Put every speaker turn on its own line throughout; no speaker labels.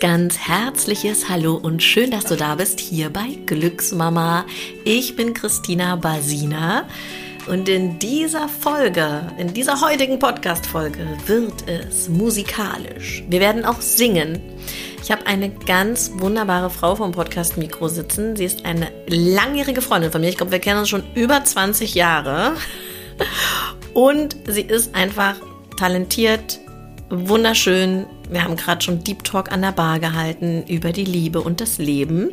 ganz, herzliches Hallo und schön, dass du da bist hier bei Glücksmama. Ich bin Christina Basina und in dieser Folge, in dieser heutigen Podcast-Folge wird es musikalisch. Wir werden auch singen. Ich habe eine ganz wunderbare Frau vom Podcast Mikro sitzen. Sie ist eine langjährige Freundin von mir. Ich glaube, wir kennen uns schon über 20 Jahre. Und sie ist einfach talentiert, wunderschön. Wir haben gerade schon Deep Talk an der Bar gehalten über die Liebe und das Leben.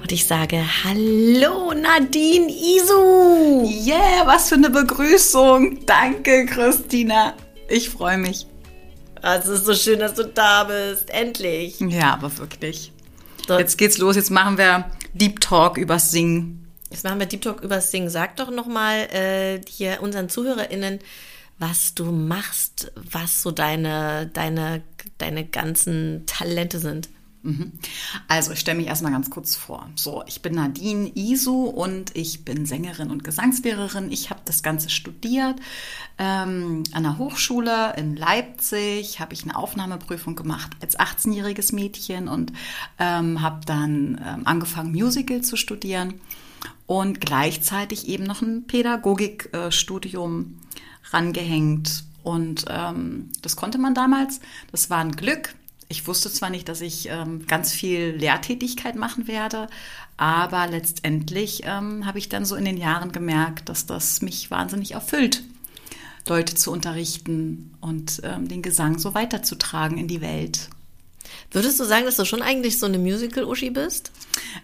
Und ich sage Hallo Nadine Isu.
Yeah, was für eine Begrüßung. Danke, Christina. Ich freue mich.
Ah, es ist so schön, dass du da bist. Endlich.
Ja, aber wirklich. So. Jetzt geht's los. Jetzt machen wir Deep Talk übers Singen.
Jetzt machen wir Deep Talk übers Singen. Sag doch nochmal äh, hier unseren ZuhörerInnen, was du machst, was so deine, deine, deine ganzen Talente sind.
Mhm. Also, ich stelle mich erstmal ganz kurz vor. So, ich bin Nadine Isu und ich bin Sängerin und Gesangslehrerin. Ich habe das Ganze studiert. Ähm, an der Hochschule in Leipzig habe ich eine Aufnahmeprüfung gemacht als 18-jähriges Mädchen und ähm, habe dann ähm, angefangen, Musical zu studieren und gleichzeitig eben noch ein Pädagogikstudium rangehängt. Und ähm, das konnte man damals. Das war ein Glück. Ich wusste zwar nicht, dass ich ähm, ganz viel Lehrtätigkeit machen werde, aber letztendlich ähm, habe ich dann so in den Jahren gemerkt, dass das mich wahnsinnig erfüllt, Leute zu unterrichten und ähm, den Gesang so weiterzutragen in die Welt.
Würdest du sagen, dass du schon eigentlich so eine Musical-Uschi bist?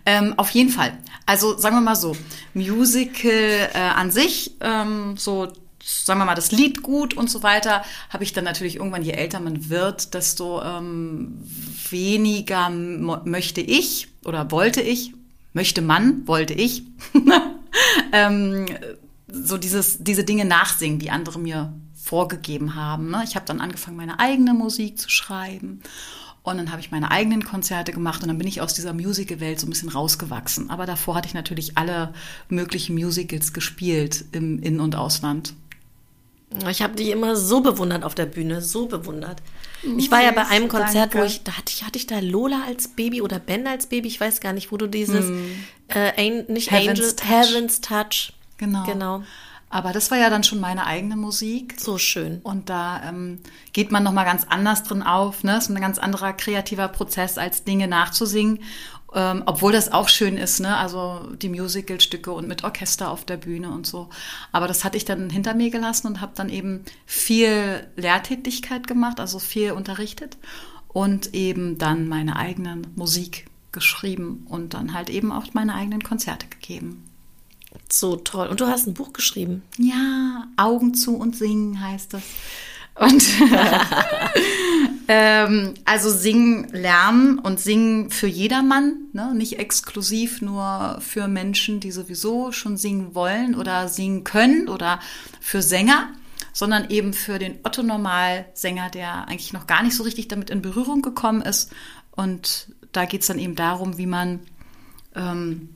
Ähm, auf jeden Fall. Also sagen wir mal so, Musical äh, an sich, ähm, so sagen wir mal, das Lied gut und so weiter, habe ich dann natürlich irgendwann, je älter man wird, desto ähm, weniger möchte ich oder wollte ich, möchte man, wollte ich, ähm, so dieses, diese Dinge nachsingen, die andere mir vorgegeben haben. Ne? Ich habe dann angefangen, meine eigene Musik zu schreiben. Und dann habe ich meine eigenen Konzerte gemacht und dann bin ich aus dieser Musical-Welt so ein bisschen rausgewachsen. Aber davor hatte ich natürlich alle möglichen Musicals gespielt im In- und Ausland.
Ich habe dich immer so bewundert auf der Bühne, so bewundert. Ich war ja bei einem Konzert, Danke. wo ich, da hatte ich, hatte ich da Lola als Baby oder Ben als Baby, ich weiß gar nicht, wo du dieses, hm. äh, nicht Heaven's Angel, Touch. Heaven's Touch.
Genau. Genau. Aber das war ja dann schon meine eigene Musik.
So schön.
Und da ähm, geht man nochmal ganz anders drin auf. Ne? Das ist ein ganz anderer kreativer Prozess, als Dinge nachzusingen. Ähm, obwohl das auch schön ist, ne? Also die Musicalstücke und mit Orchester auf der Bühne und so. Aber das hatte ich dann hinter mir gelassen und habe dann eben viel Lehrtätigkeit gemacht, also viel unterrichtet und eben dann meine eigenen Musik geschrieben und dann halt eben auch meine eigenen Konzerte gegeben.
So toll. Und du hast ein Buch geschrieben.
Ja, Augen zu und singen heißt das. Und ähm, also singen lernen und singen für jedermann, ne? nicht exklusiv nur für Menschen, die sowieso schon singen wollen oder singen können oder für Sänger, sondern eben für den Otto-Normal-Sänger, der eigentlich noch gar nicht so richtig damit in Berührung gekommen ist. Und da geht es dann eben darum, wie man ähm,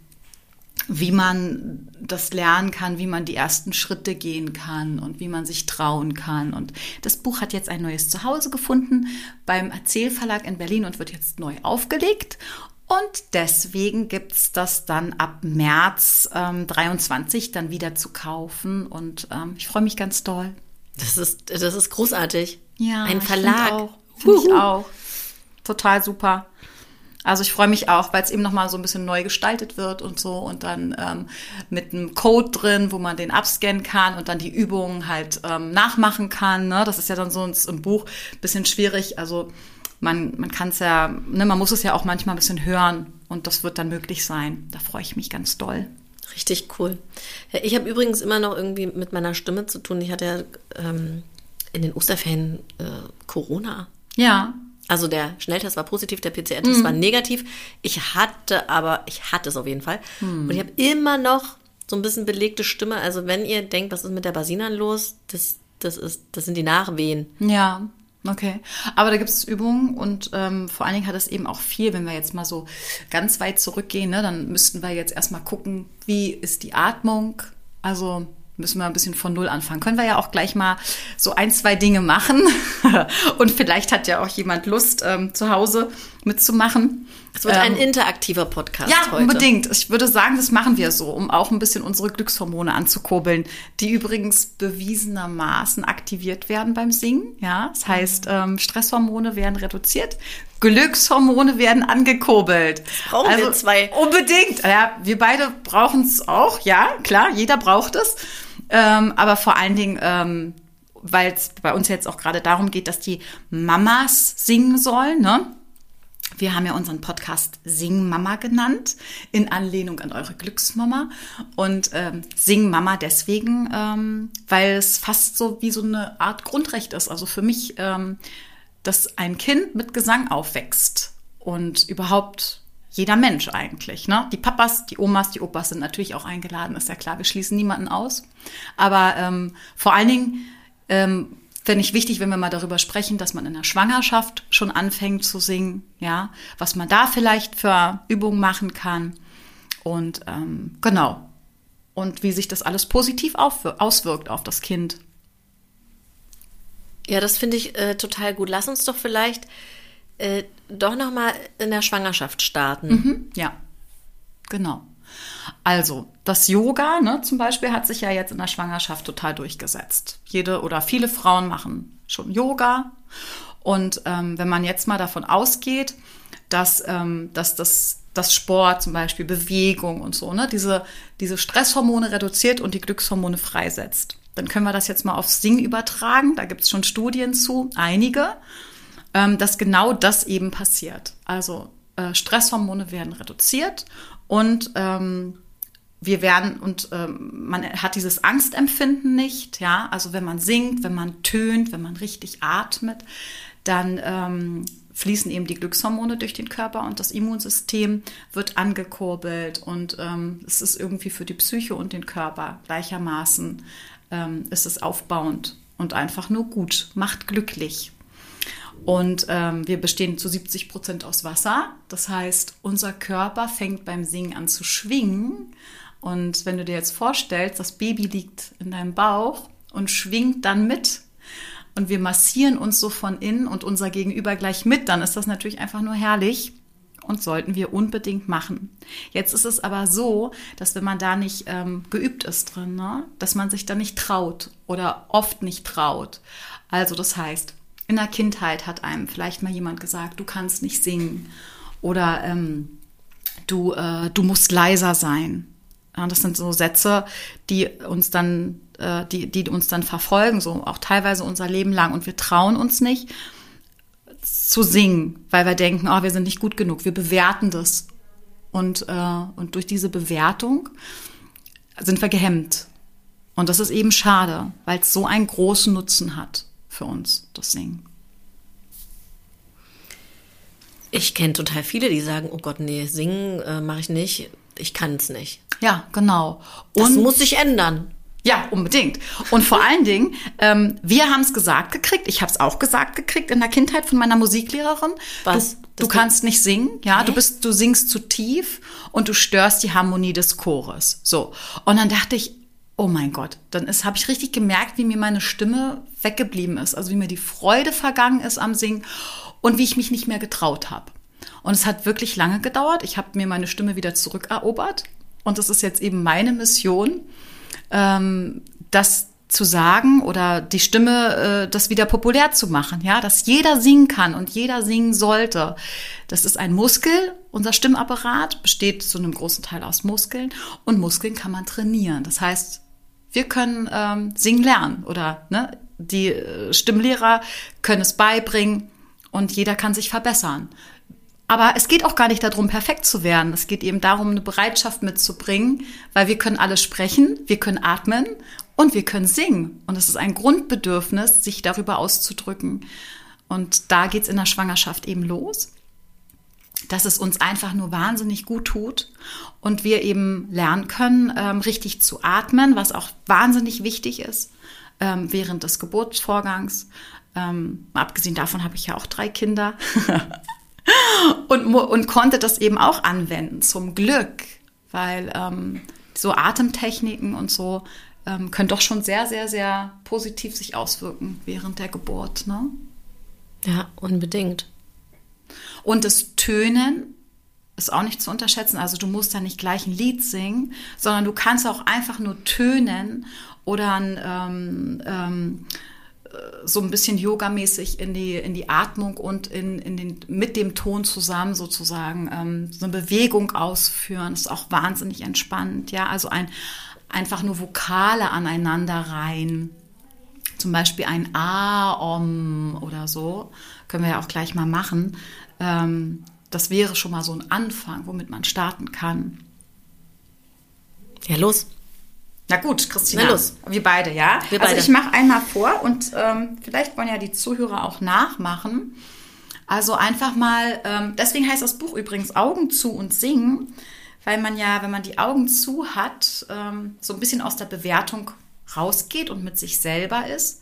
wie man das lernen kann, wie man die ersten Schritte gehen kann und wie man sich trauen kann. Und das Buch hat jetzt ein neues Zuhause gefunden beim Erzählverlag in Berlin und wird jetzt neu aufgelegt. Und deswegen gibt es das dann ab März ähm, 23 dann wieder zu kaufen. Und ähm, ich freue mich ganz doll.
Das ist, das ist großartig.
Ja, ein Verlag. Finde auch. Find ich auch. Total super. Also ich freue mich auch, weil es eben nochmal so ein bisschen neu gestaltet wird und so und dann ähm, mit einem Code drin, wo man den abscannen kann und dann die Übungen halt ähm, nachmachen kann. Ne? Das ist ja dann so im Buch ein bisschen schwierig. Also man, man kann es ja, ne, man muss es ja auch manchmal ein bisschen hören und das wird dann möglich sein. Da freue ich mich ganz doll.
Richtig cool. Ich habe übrigens immer noch irgendwie mit meiner Stimme zu tun. Ich hatte ja ähm, in den Osterferien äh, Corona.
Ja.
Also der Schnelltest war positiv, der PCR-Test mhm. war negativ. Ich hatte aber, ich hatte es auf jeden Fall. Mhm. Und ich habe immer noch so ein bisschen belegte Stimme. Also wenn ihr denkt, was ist mit der Basinan los, das, das, ist, das sind die Nachwehen.
Ja, okay. Aber da gibt es Übungen und ähm, vor allen Dingen hat es eben auch viel, wenn wir jetzt mal so ganz weit zurückgehen, ne, dann müssten wir jetzt erstmal gucken, wie ist die Atmung. Also müssen wir ein bisschen von Null anfangen. Können wir ja auch gleich mal so ein, zwei Dinge machen. Und vielleicht hat ja auch jemand Lust, ähm, zu Hause mitzumachen.
Es wird ähm, ein interaktiver Podcast
ja, heute. unbedingt. Ich würde sagen, das machen wir so, um auch ein bisschen unsere Glückshormone anzukurbeln, die übrigens bewiesenermaßen aktiviert werden beim Singen. Ja, das heißt, ähm, Stresshormone werden reduziert, Glückshormone werden angekurbelt.
Das brauchen also, wir zwei.
Unbedingt. Ja, wir beide brauchen es auch. Ja, klar, jeder braucht es. Ähm, aber vor allen Dingen ähm, weil es bei uns jetzt auch gerade darum geht, dass die Mamas singen sollen. Ne? Wir haben ja unseren Podcast Sing Mama genannt, in Anlehnung an eure Glücksmama. Und ähm, Sing Mama deswegen, ähm, weil es fast so wie so eine Art Grundrecht ist. Also für mich, ähm, dass ein Kind mit Gesang aufwächst und überhaupt jeder Mensch eigentlich. Ne? Die Papas, die Omas, die Opas sind natürlich auch eingeladen, ist ja klar, wir schließen niemanden aus. Aber ähm, vor allen Dingen ähm, fände ich wichtig, wenn wir mal darüber sprechen, dass man in der Schwangerschaft schon anfängt zu singen, ja, was man da vielleicht für Übungen machen kann und ähm, genau und wie sich das alles positiv auswirkt auf das Kind.
Ja, das finde ich äh, total gut. Lass uns doch vielleicht äh, doch noch mal in der Schwangerschaft starten.
Mhm, ja, genau. Also, das Yoga ne, zum Beispiel hat sich ja jetzt in der Schwangerschaft total durchgesetzt. Jede oder viele Frauen machen schon Yoga. Und ähm, wenn man jetzt mal davon ausgeht, dass, ähm, dass das, das Sport zum Beispiel, Bewegung und so, ne, diese, diese Stresshormone reduziert und die Glückshormone freisetzt, dann können wir das jetzt mal aufs Singen übertragen. Da gibt es schon Studien zu, einige, ähm, dass genau das eben passiert. Also äh, Stresshormone werden reduziert und ähm, wir werden und ähm, man hat dieses Angstempfinden nicht, ja. Also wenn man singt, wenn man tönt, wenn man richtig atmet, dann ähm, fließen eben die Glückshormone durch den Körper und das Immunsystem wird angekurbelt und ähm, es ist irgendwie für die Psyche und den Körper gleichermaßen ähm, ist es aufbauend und einfach nur gut, macht glücklich. Und ähm, wir bestehen zu 70 Prozent aus Wasser. Das heißt, unser Körper fängt beim Singen an zu schwingen. Und wenn du dir jetzt vorstellst, das Baby liegt in deinem Bauch und schwingt dann mit und wir massieren uns so von innen und unser Gegenüber gleich mit, dann ist das natürlich einfach nur herrlich und sollten wir unbedingt machen. Jetzt ist es aber so, dass wenn man da nicht ähm, geübt ist drin, ne, dass man sich da nicht traut oder oft nicht traut. Also das heißt, in der Kindheit hat einem vielleicht mal jemand gesagt, du kannst nicht singen oder ähm, du, äh, du musst leiser sein. Ja, das sind so Sätze, die uns dann, äh, die, die uns dann verfolgen, so auch teilweise unser Leben lang. Und wir trauen uns nicht zu singen, weil wir denken, oh, wir sind nicht gut genug. Wir bewerten das. Und, äh, und durch diese Bewertung sind wir gehemmt. Und das ist eben schade, weil es so einen großen Nutzen hat für uns, das Singen.
Ich kenne total viele, die sagen, oh Gott, nee, singen äh, mache ich nicht, ich kann es nicht.
Ja, genau.
Und das muss sich ändern.
Ja, unbedingt. Und vor allen Dingen, ähm, wir haben es gesagt gekriegt, ich habe es auch gesagt gekriegt in der Kindheit von meiner Musiklehrerin.
Was?
Du, du kannst nicht singen, ja, okay. du bist, du singst zu tief und du störst die Harmonie des Chores. So. Und dann dachte ich, oh mein Gott, dann habe ich richtig gemerkt, wie mir meine Stimme weggeblieben ist, also wie mir die Freude vergangen ist am Singen und wie ich mich nicht mehr getraut habe. Und es hat wirklich lange gedauert. Ich habe mir meine Stimme wieder zurückerobert und es ist jetzt eben meine Mission, ähm, das zu sagen oder die Stimme, äh, das wieder populär zu machen, ja, dass jeder singen kann und jeder singen sollte. Das ist ein Muskel. Unser Stimmapparat besteht zu einem großen Teil aus Muskeln und Muskeln kann man trainieren. Das heißt, wir können ähm, singen lernen oder ne, die äh, Stimmlehrer können es beibringen und jeder kann sich verbessern. Aber es geht auch gar nicht darum, perfekt zu werden. Es geht eben darum, eine Bereitschaft mitzubringen, weil wir können alle sprechen, wir können atmen und wir können singen. Und es ist ein Grundbedürfnis, sich darüber auszudrücken. Und da geht's in der Schwangerschaft eben los dass es uns einfach nur wahnsinnig gut tut und wir eben lernen können, ähm, richtig zu atmen, was auch wahnsinnig wichtig ist ähm, während des Geburtsvorgangs. Ähm, abgesehen davon habe ich ja auch drei Kinder und, und konnte das eben auch anwenden, zum Glück, weil ähm, so Atemtechniken und so ähm, können doch schon sehr, sehr, sehr positiv sich auswirken während der Geburt. Ne?
Ja, unbedingt.
Und das Tönen ist auch nicht zu unterschätzen. Also du musst da nicht gleich ein Lied singen, sondern du kannst auch einfach nur tönen oder ein, ähm, ähm, so ein bisschen yogamäßig in die, in die Atmung und in, in den, mit dem Ton zusammen sozusagen ähm, so eine Bewegung ausführen. Ist auch wahnsinnig entspannend. Ja, also ein, einfach nur Vokale aneinander rein. Zum Beispiel ein A, Om oder so. Können wir ja auch gleich mal machen. Ähm, das wäre schon mal so ein Anfang, womit man starten kann.
Ja, los.
Na gut, Christina.
Na los.
Wir beide, ja?
Wir
also
beide.
ich mache einmal vor und ähm, vielleicht wollen ja die Zuhörer auch nachmachen. Also einfach mal, ähm, deswegen heißt das Buch übrigens Augen zu und singen, weil man ja, wenn man die Augen zu hat, ähm, so ein bisschen aus der Bewertung rausgeht und mit sich selber ist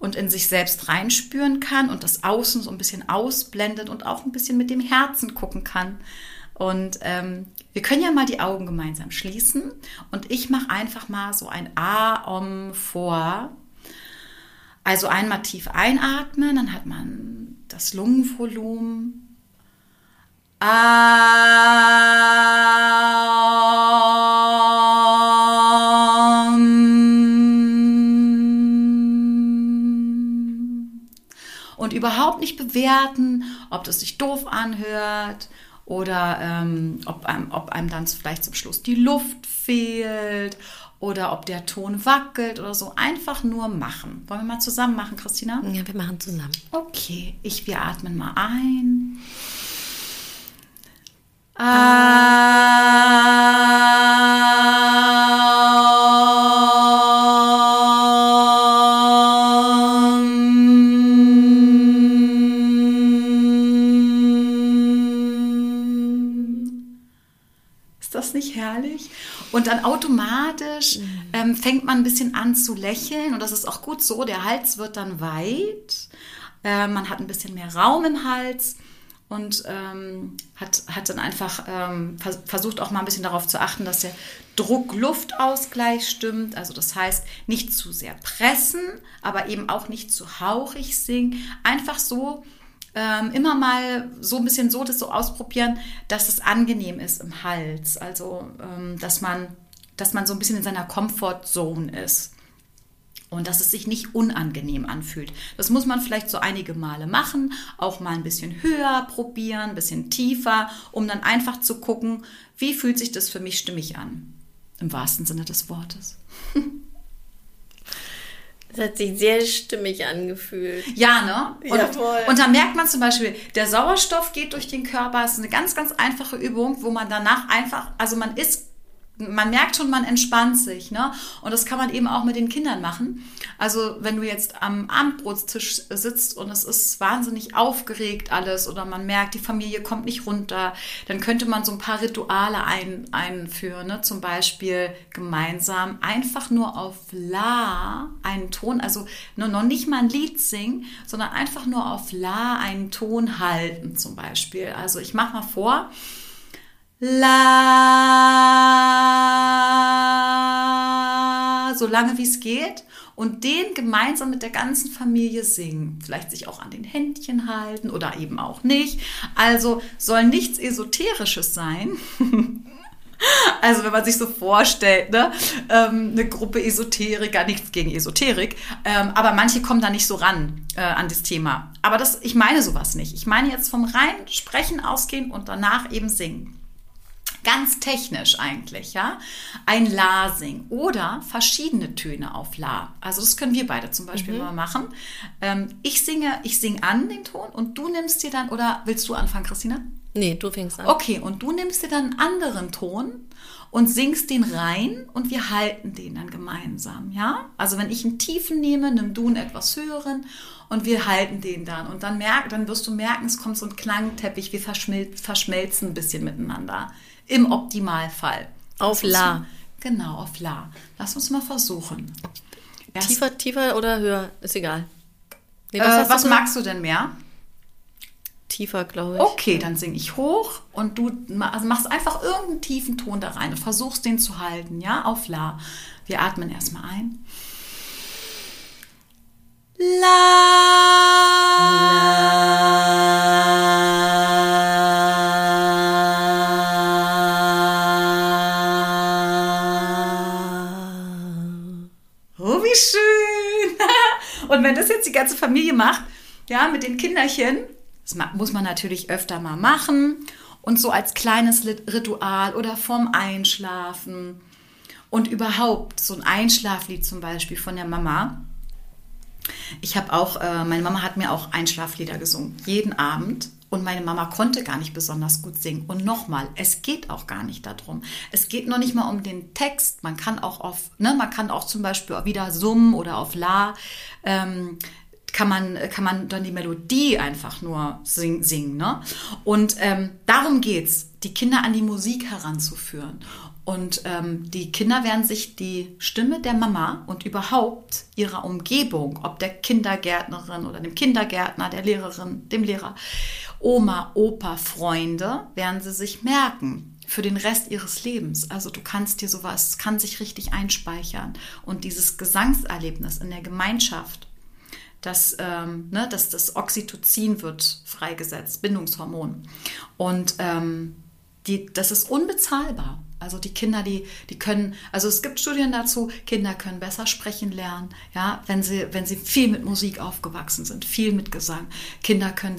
und in sich selbst reinspüren kann und das Außen so ein bisschen ausblendet und auch ein bisschen mit dem Herzen gucken kann. Und ähm, wir können ja mal die Augen gemeinsam schließen und ich mache einfach mal so ein A-Om vor. Also einmal tief einatmen, dann hat man das Lungenvolumen. Am. Überhaupt nicht bewerten, ob das sich doof anhört oder ähm, ob, einem, ob einem dann vielleicht zum Schluss die Luft fehlt oder ob der Ton wackelt oder so. Einfach nur machen. Wollen wir mal zusammen machen, Christina?
Ja, wir machen zusammen.
Okay, ich, wir atmen mal ein. Ist dann automatisch ähm, fängt man ein bisschen an zu lächeln und das ist auch gut so. Der Hals wird dann weit, äh, man hat ein bisschen mehr Raum im Hals und ähm, hat, hat dann einfach ähm, vers versucht auch mal ein bisschen darauf zu achten, dass der Druck-Luft-Ausgleich stimmt. Also das heißt, nicht zu sehr pressen, aber eben auch nicht zu hauchig singen. Einfach so ähm, immer mal so ein bisschen so das so ausprobieren, dass es angenehm ist im Hals. Also ähm, dass man, dass man so ein bisschen in seiner Comfort-Zone ist. Und dass es sich nicht unangenehm anfühlt. Das muss man vielleicht so einige Male machen, auch mal ein bisschen höher probieren, ein bisschen tiefer, um dann einfach zu gucken, wie fühlt sich das für mich stimmig an. Im wahrsten Sinne des Wortes.
Das hat sich sehr stimmig angefühlt.
Ja, ne? Und,
Ja, voll.
und da merkt man zum Beispiel, der Sauerstoff geht durch den Körper. Das ist eine ganz, ganz einfache Übung, wo man danach einfach, also man ist, man merkt schon, man entspannt sich, ne? Und das kann man eben auch mit den Kindern machen. Also wenn du jetzt am Abendbrotstisch sitzt und es ist wahnsinnig aufgeregt alles oder man merkt, die Familie kommt nicht runter, dann könnte man so ein paar Rituale ein, einführen, ne? Zum Beispiel gemeinsam einfach nur auf La einen Ton, also nur noch nicht mal ein Lied singen, sondern einfach nur auf La einen Ton halten zum Beispiel. Also ich mache mal vor. La, so lange wie es geht und den gemeinsam mit der ganzen Familie singen. Vielleicht sich auch an den Händchen halten oder eben auch nicht. Also soll nichts Esoterisches sein. Also wenn man sich so vorstellt, ne, ähm, eine Gruppe Esoteriker, nichts gegen Esoterik, ähm, aber manche kommen da nicht so ran äh, an das Thema. Aber das, ich meine sowas nicht. Ich meine jetzt vom rein Sprechen ausgehen und danach eben singen. Ganz technisch eigentlich, ja. Ein La singen oder verschiedene Töne auf La. Also das können wir beide zum Beispiel mal machen. Ähm, ich singe, ich singe an den Ton und du nimmst dir dann, oder willst du anfangen, Christina?
Nee, du fängst an.
Okay, und du nimmst dir dann einen anderen Ton und singst den rein und wir halten den dann gemeinsam, ja? Also wenn ich einen tiefen nehme, nimm du einen etwas höheren und wir halten den dann und dann merk, dann wirst du merken, es kommt so ein Klangteppich, wir verschmil verschmelzen ein bisschen miteinander. Im Optimalfall.
Auf La.
Genau, auf La. Lass uns mal versuchen. Erst,
Tiefer, tiefer oder höher? Ist egal. Nee,
äh,
hast du
was
gesagt?
magst du denn mehr?
Tiefer, glaube ich.
Okay, dann singe ich hoch und du also machst einfach irgendeinen tiefen Ton da rein und versuchst den zu halten, ja, auf La. Wir atmen erstmal ein. La. wie wenn das jetzt die ganze Familie macht, ja, mit den Kinderchen, das muss man natürlich öfter mal machen und so als kleines Ritual oder vorm Einschlafen und überhaupt so ein Einschlaflied zum Beispiel von der Mama. Ich habe auch, äh, meine Mama hat mir auch Einschlaflieder gesungen, jeden Abend. Und meine Mama konnte gar nicht besonders gut singen. Und nochmal, es geht auch gar nicht darum. Es geht noch nicht mal um den Text. Man kann auch auf, ne, man kann auch zum Beispiel wieder summen oder auf La. Ähm, kann man, kann man dann die Melodie einfach nur sing, singen. Ne? Und ähm, darum geht's, die Kinder an die Musik heranzuführen. Und ähm, die Kinder werden sich die Stimme der Mama und überhaupt ihrer Umgebung, ob der Kindergärtnerin oder dem Kindergärtner, der Lehrerin, dem Lehrer, Oma, Opa, Freunde, werden sie sich merken für den Rest ihres Lebens. Also du kannst dir sowas, kann sich richtig einspeichern. Und dieses Gesangserlebnis in der Gemeinschaft, dass, ähm, ne, dass das Oxytocin wird freigesetzt, Bindungshormon. Und ähm, die, das ist unbezahlbar. Also die Kinder, die, die können, also es gibt Studien dazu, Kinder können besser sprechen lernen, ja, wenn sie, wenn sie viel mit Musik aufgewachsen sind, viel mit Gesang. Kinder können,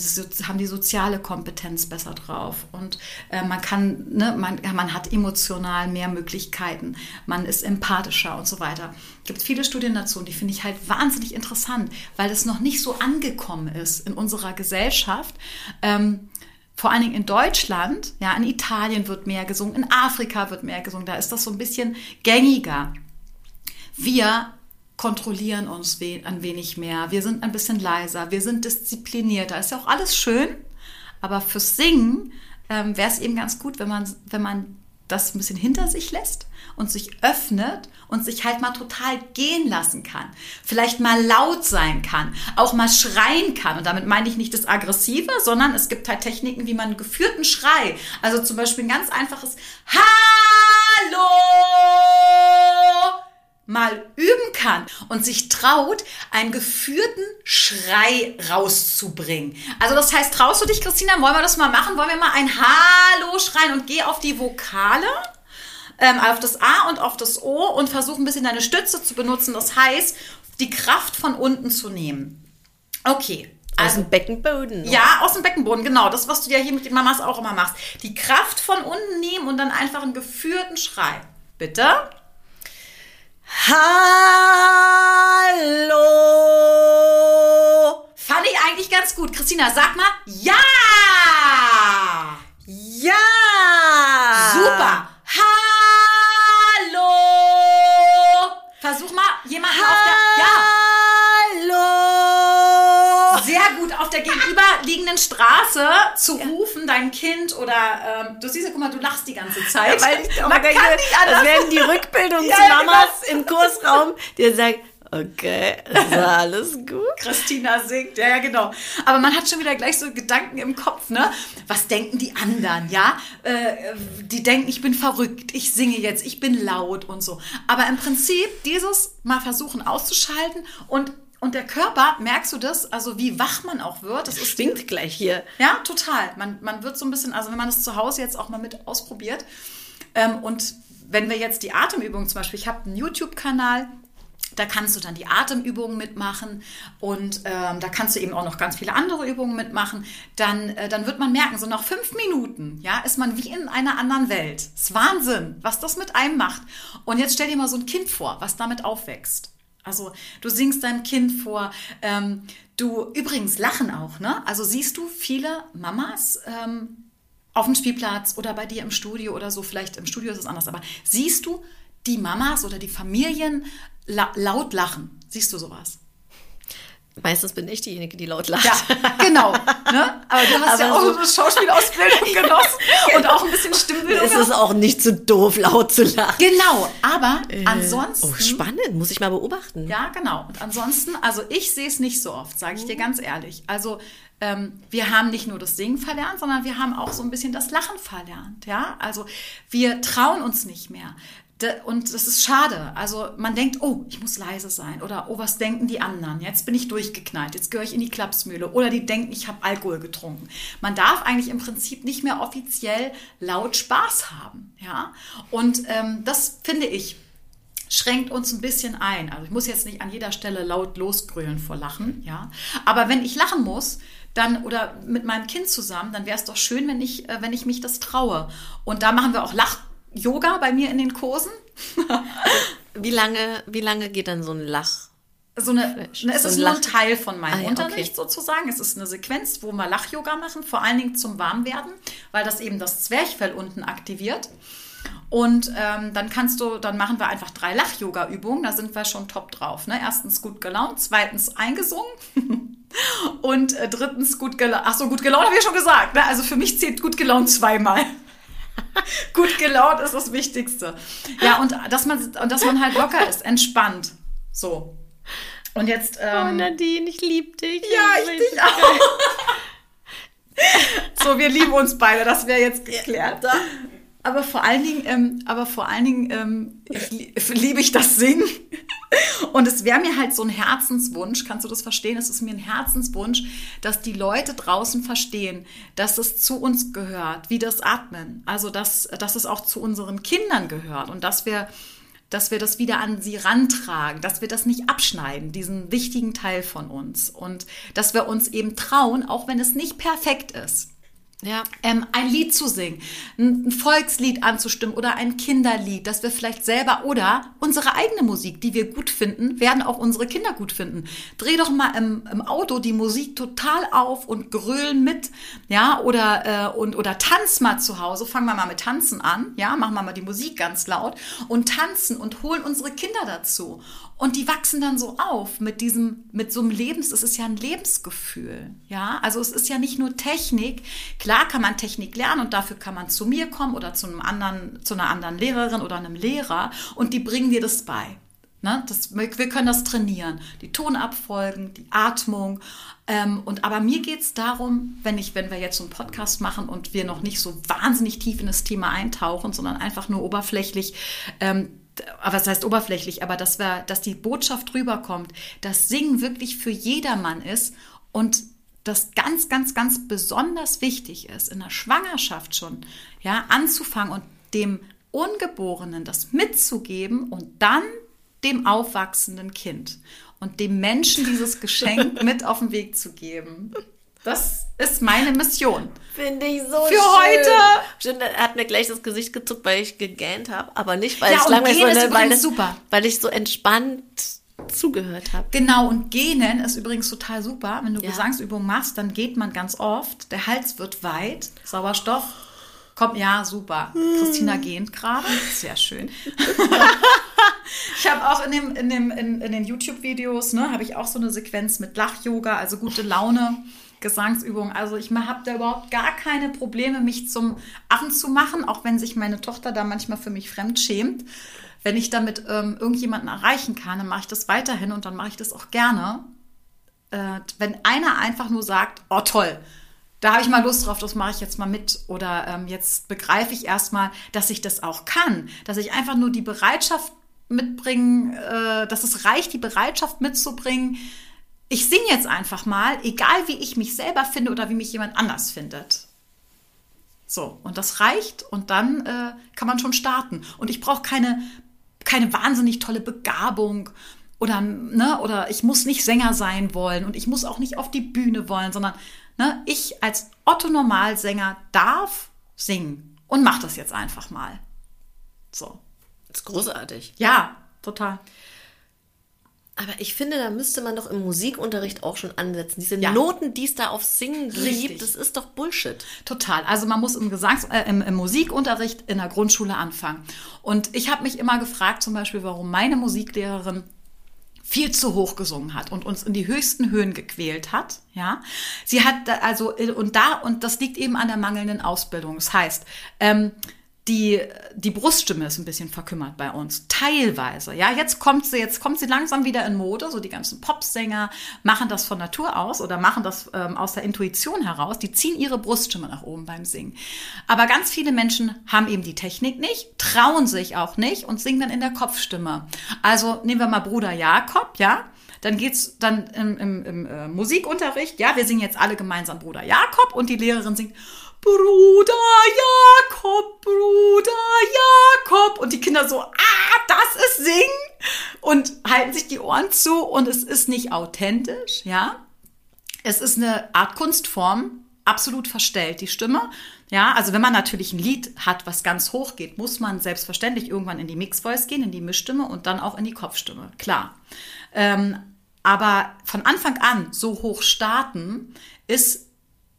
haben die soziale Kompetenz besser drauf und äh, man kann, ne, man, man hat emotional mehr Möglichkeiten, man ist empathischer und so weiter. Es gibt viele Studien dazu und die finde ich halt wahnsinnig interessant, weil es noch nicht so angekommen ist in unserer Gesellschaft. Ähm, vor allen Dingen in Deutschland, ja, in Italien wird mehr gesungen, in Afrika wird mehr gesungen, da ist das so ein bisschen gängiger. Wir kontrollieren uns ein wenig mehr, wir sind ein bisschen leiser, wir sind disziplinierter, ist ja auch alles schön, aber fürs Singen ähm, wäre es eben ganz gut, wenn man, wenn man das ein bisschen hinter sich lässt und sich öffnet und sich halt mal total gehen lassen kann. Vielleicht mal laut sein kann, auch mal schreien kann. Und damit meine ich nicht das Aggressive, sondern es gibt halt Techniken, wie man einen geführten Schrei, also zum Beispiel ein ganz einfaches Hallo mal üben kann und sich traut, einen geführten Schrei rauszubringen. Also das heißt, traust du dich, Christina, wollen wir das mal machen? Wollen wir mal ein Hallo schreien und geh auf die Vokale? ähm, auf das A und auf das O und versuch ein bisschen deine Stütze zu benutzen. Das heißt, die Kraft von unten zu nehmen. Okay.
Also, aus dem Beckenboden.
Ne? Ja, aus dem Beckenboden, genau. Das, was du ja hier mit den Mamas auch immer machst. Die Kraft von unten nehmen und dann einfach einen geführten Schrei. Bitte.
Hallo.
Fand ich eigentlich ganz gut. Christina, sag mal ja.
Ja.
Super. Hallo! Versuch mal jemanden
Hallo. auf
der. Der gegenüberliegenden Straße zu ja. rufen, dein Kind oder ähm, du siehst ja, guck mal, du lachst die ganze Zeit.
Ja, weil ich Man denke, kann nicht anders. Das werden die Rückbildungen ja, zu Mamas genau. im Kursraum, die sagen, Okay, ist alles gut.
Christina singt, ja, ja, genau. Aber man hat schon wieder gleich so Gedanken im Kopf, ne? Was denken die anderen, ja? Äh, die denken, ich bin verrückt, ich singe jetzt, ich bin laut und so. Aber im Prinzip dieses mal versuchen auszuschalten und und der Körper, merkst du das? Also wie wach man auch wird.
Das, das stinkt gleich hier.
Ja, total. Man, man wird so ein bisschen, also wenn man das zu Hause jetzt auch mal mit ausprobiert. Ähm, und wenn wir jetzt die Atemübungen zum Beispiel, ich habe einen YouTube-Kanal, da kannst du dann die Atemübungen mitmachen und ähm, da kannst du eben auch noch ganz viele andere Übungen mitmachen. Dann, äh, dann wird man merken, so nach fünf Minuten, ja, ist man wie in einer anderen Welt. Das ist Wahnsinn, was das mit einem macht. Und jetzt stell dir mal so ein Kind vor, was damit aufwächst. Also du singst deinem Kind vor. Ähm, du übrigens lachen auch, ne? Also siehst du viele Mamas ähm, auf dem Spielplatz oder bei dir im Studio oder so. Vielleicht im Studio ist es anders, aber siehst du die Mamas oder die Familien la laut lachen. Siehst du sowas?
Meistens bin ich diejenige, die laut lacht.
Ja, genau. Ne? Aber du hast Aber ja auch so eine Schauspielausbildung genossen und auch ein bisschen Stimmbildung.
Es ist auch nicht so doof, laut zu lachen.
Genau, aber äh, ansonsten.
Oh, spannend, muss ich mal beobachten.
Ja, genau. Und ansonsten, also ich sehe es nicht so oft, sage ich dir ganz ehrlich. Also ähm, wir haben nicht nur das Singen verlernt, sondern wir haben auch so ein bisschen das Lachen verlernt. Ja, also wir trauen uns nicht mehr. Und das ist schade. Also man denkt, oh, ich muss leise sein. Oder oh, was denken die anderen? Jetzt bin ich durchgeknallt. Jetzt gehöre ich in die Klapsmühle. Oder die denken, ich habe Alkohol getrunken. Man darf eigentlich im Prinzip nicht mehr offiziell laut Spaß haben. Ja? Und ähm, das finde ich schränkt uns ein bisschen ein. Also ich muss jetzt nicht an jeder Stelle laut losgrölen vor Lachen, ja. Aber wenn ich lachen muss, dann oder mit meinem Kind zusammen, dann wäre es doch schön, wenn ich, äh, wenn ich mich das traue. Und da machen wir auch Lach-Yoga bei mir in den Kursen.
wie lange, wie lange geht dann so ein Lach?
so eine, ne, es so ist ein nur ein Teil von meinem ah, ja, Unterricht okay. sozusagen. Es ist eine Sequenz, wo wir Lach-Yoga machen, vor allen Dingen zum Warmwerden, weil das eben das Zwerchfell unten aktiviert. Und ähm, dann kannst du, dann machen wir einfach drei Lach-Yoga-Übungen, da sind wir schon top drauf. Ne? Erstens gut gelaunt, zweitens eingesungen und äh, drittens gut gelaunt. Ach so, gut gelaunt habe ich schon gesagt. Ne? Also für mich zählt gut gelaunt zweimal. gut gelaunt ist das Wichtigste. Ja, und dass man, und dass man halt locker ist, entspannt. So. Und jetzt.
Oh, ähm, oh, Nadine, ich liebe dich.
Ja, ich dich auch. so, wir lieben uns beide, das wäre jetzt geklärt. Ja, aber vor allen Dingen, ähm, aber vor allen Dingen ähm, ich, liebe ich das Singen. Und es wäre mir halt so ein Herzenswunsch, kannst du das verstehen? Es ist mir ein Herzenswunsch, dass die Leute draußen verstehen, dass es zu uns gehört, wie das Atmen. Also, dass, dass es auch zu unseren Kindern gehört und dass wir dass wir das wieder an sie rantragen, dass wir das nicht abschneiden, diesen wichtigen Teil von uns und dass wir uns eben trauen, auch wenn es nicht perfekt ist. Ja. Ähm, ein Lied zu singen, ein Volkslied anzustimmen oder ein Kinderlied, das wir vielleicht selber oder unsere eigene Musik, die wir gut finden, werden auch unsere Kinder gut finden. Dreh doch mal im, im Auto die Musik total auf und grölen mit, ja, oder, äh, und, oder tanz mal zu Hause, fangen wir mal mit Tanzen an, ja, machen wir mal die Musik ganz laut und tanzen und holen unsere Kinder dazu. Und die wachsen dann so auf mit diesem, mit so einem Lebens, es ist ja ein Lebensgefühl. Ja, also es ist ja nicht nur Technik. Klar kann man Technik lernen und dafür kann man zu mir kommen oder zu einem anderen, zu einer anderen Lehrerin oder einem Lehrer und die bringen dir das bei. Ne? Das, wir können das trainieren. Die Tonabfolgen, die Atmung. Ähm, und aber mir geht es darum, wenn ich, wenn wir jetzt so einen Podcast machen und wir noch nicht so wahnsinnig tief in das Thema eintauchen, sondern einfach nur oberflächlich ähm, aber das heißt oberflächlich, aber dass wir, dass die Botschaft rüberkommt, dass Singen wirklich für jedermann ist und das ganz, ganz, ganz besonders wichtig ist, in der Schwangerschaft schon, ja, anzufangen und dem Ungeborenen das mitzugeben und dann dem aufwachsenden Kind und dem Menschen dieses Geschenk mit auf den Weg zu geben. Das ist meine Mission.
Finde ich so
Für schön. heute.
Er hat mir gleich das Gesicht gezuckt, weil ich gegähnt habe. Aber nicht, weil
ja,
ich
langweilig
sondern
weil, super.
weil ich so entspannt zugehört habe.
Genau, und Gähnen ist übrigens total super. Wenn du ja. Gesangsübungen machst, dann geht man ganz oft. Der Hals wird weit, Sauerstoff kommt, ja, super. Christina gähnt gerade, sehr schön. ich habe auch in, dem, in, dem, in, in den YouTube-Videos, ne, habe ich auch so eine Sequenz mit Lach-Yoga, also gute Laune. Gesangsübungen. Also ich habe da überhaupt gar keine Probleme, mich zum Affen zu machen, auch wenn sich meine Tochter da manchmal für mich fremd schämt. Wenn ich damit ähm, irgendjemanden erreichen kann, dann mache ich das weiterhin und dann mache ich das auch gerne. Äh, wenn einer einfach nur sagt, oh toll, da habe ich mal Lust drauf, das mache ich jetzt mal mit. Oder ähm, jetzt begreife ich erstmal, dass ich das auch kann. Dass ich einfach nur die Bereitschaft mitbringen, äh, dass es reicht, die Bereitschaft mitzubringen, ich singe jetzt einfach mal, egal wie ich mich selber finde oder wie mich jemand anders findet. So, und das reicht und dann äh, kann man schon starten. Und ich brauche keine, keine wahnsinnig tolle Begabung oder, ne, oder ich muss nicht Sänger sein wollen und ich muss auch nicht auf die Bühne wollen, sondern ne, ich als Otto Normalsänger darf singen und mach das jetzt einfach mal. So.
Das ist großartig.
Ja, total.
Aber ich finde, da müsste man doch im Musikunterricht auch schon ansetzen. Diese ja. Noten, die es da auf Singen gibt, das ist doch Bullshit.
Total. Also man muss im, Gesangs äh, im, im Musikunterricht in der Grundschule anfangen. Und ich habe mich immer gefragt, zum Beispiel, warum meine Musiklehrerin viel zu hoch gesungen hat und uns in die höchsten Höhen gequält hat. Ja, sie hat also und da und das liegt eben an der mangelnden Ausbildung. Das heißt, ähm, die, die Bruststimme ist ein bisschen verkümmert bei uns. Teilweise. Ja, jetzt kommt sie, jetzt kommt sie langsam wieder in Mode. So die ganzen Popsänger machen das von Natur aus oder machen das ähm, aus der Intuition heraus. Die ziehen ihre Bruststimme nach oben beim Singen. Aber ganz viele Menschen haben eben die Technik nicht, trauen sich auch nicht und singen dann in der Kopfstimme. Also nehmen wir mal Bruder Jakob, ja. Dann geht's dann im, im, im äh, Musikunterricht, ja, wir singen jetzt alle gemeinsam Bruder Jakob und die Lehrerin singt Bruder Jakob, Bruder Jakob. Und die Kinder so, ah, das ist Singen. und halten sich die Ohren zu und es ist nicht authentisch, ja. Es ist eine Art Kunstform, absolut verstellt, die Stimme. Ja, also wenn man natürlich ein Lied hat, was ganz hoch geht, muss man selbstverständlich irgendwann in die Mixvoice gehen, in die Mischstimme und dann auch in die Kopfstimme, klar. Ähm, aber von Anfang an so hoch starten ist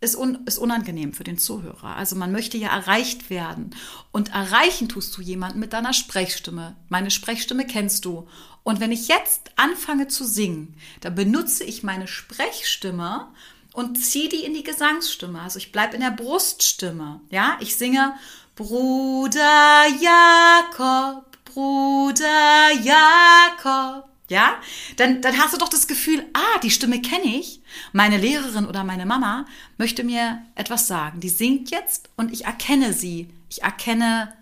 ist, un, ist unangenehm für den Zuhörer. Also man möchte ja erreicht werden. Und erreichen tust du jemanden mit deiner Sprechstimme. Meine Sprechstimme kennst du. Und wenn ich jetzt anfange zu singen, dann benutze ich meine Sprechstimme und ziehe die in die Gesangsstimme. Also ich bleibe in der Bruststimme. Ja, ich singe Bruder Jakob, Bruder Jakob ja, dann, dann hast du doch das Gefühl, ah, die Stimme kenne ich. Meine Lehrerin oder meine Mama möchte mir etwas sagen. Die singt jetzt und ich erkenne sie. Ich erkenne,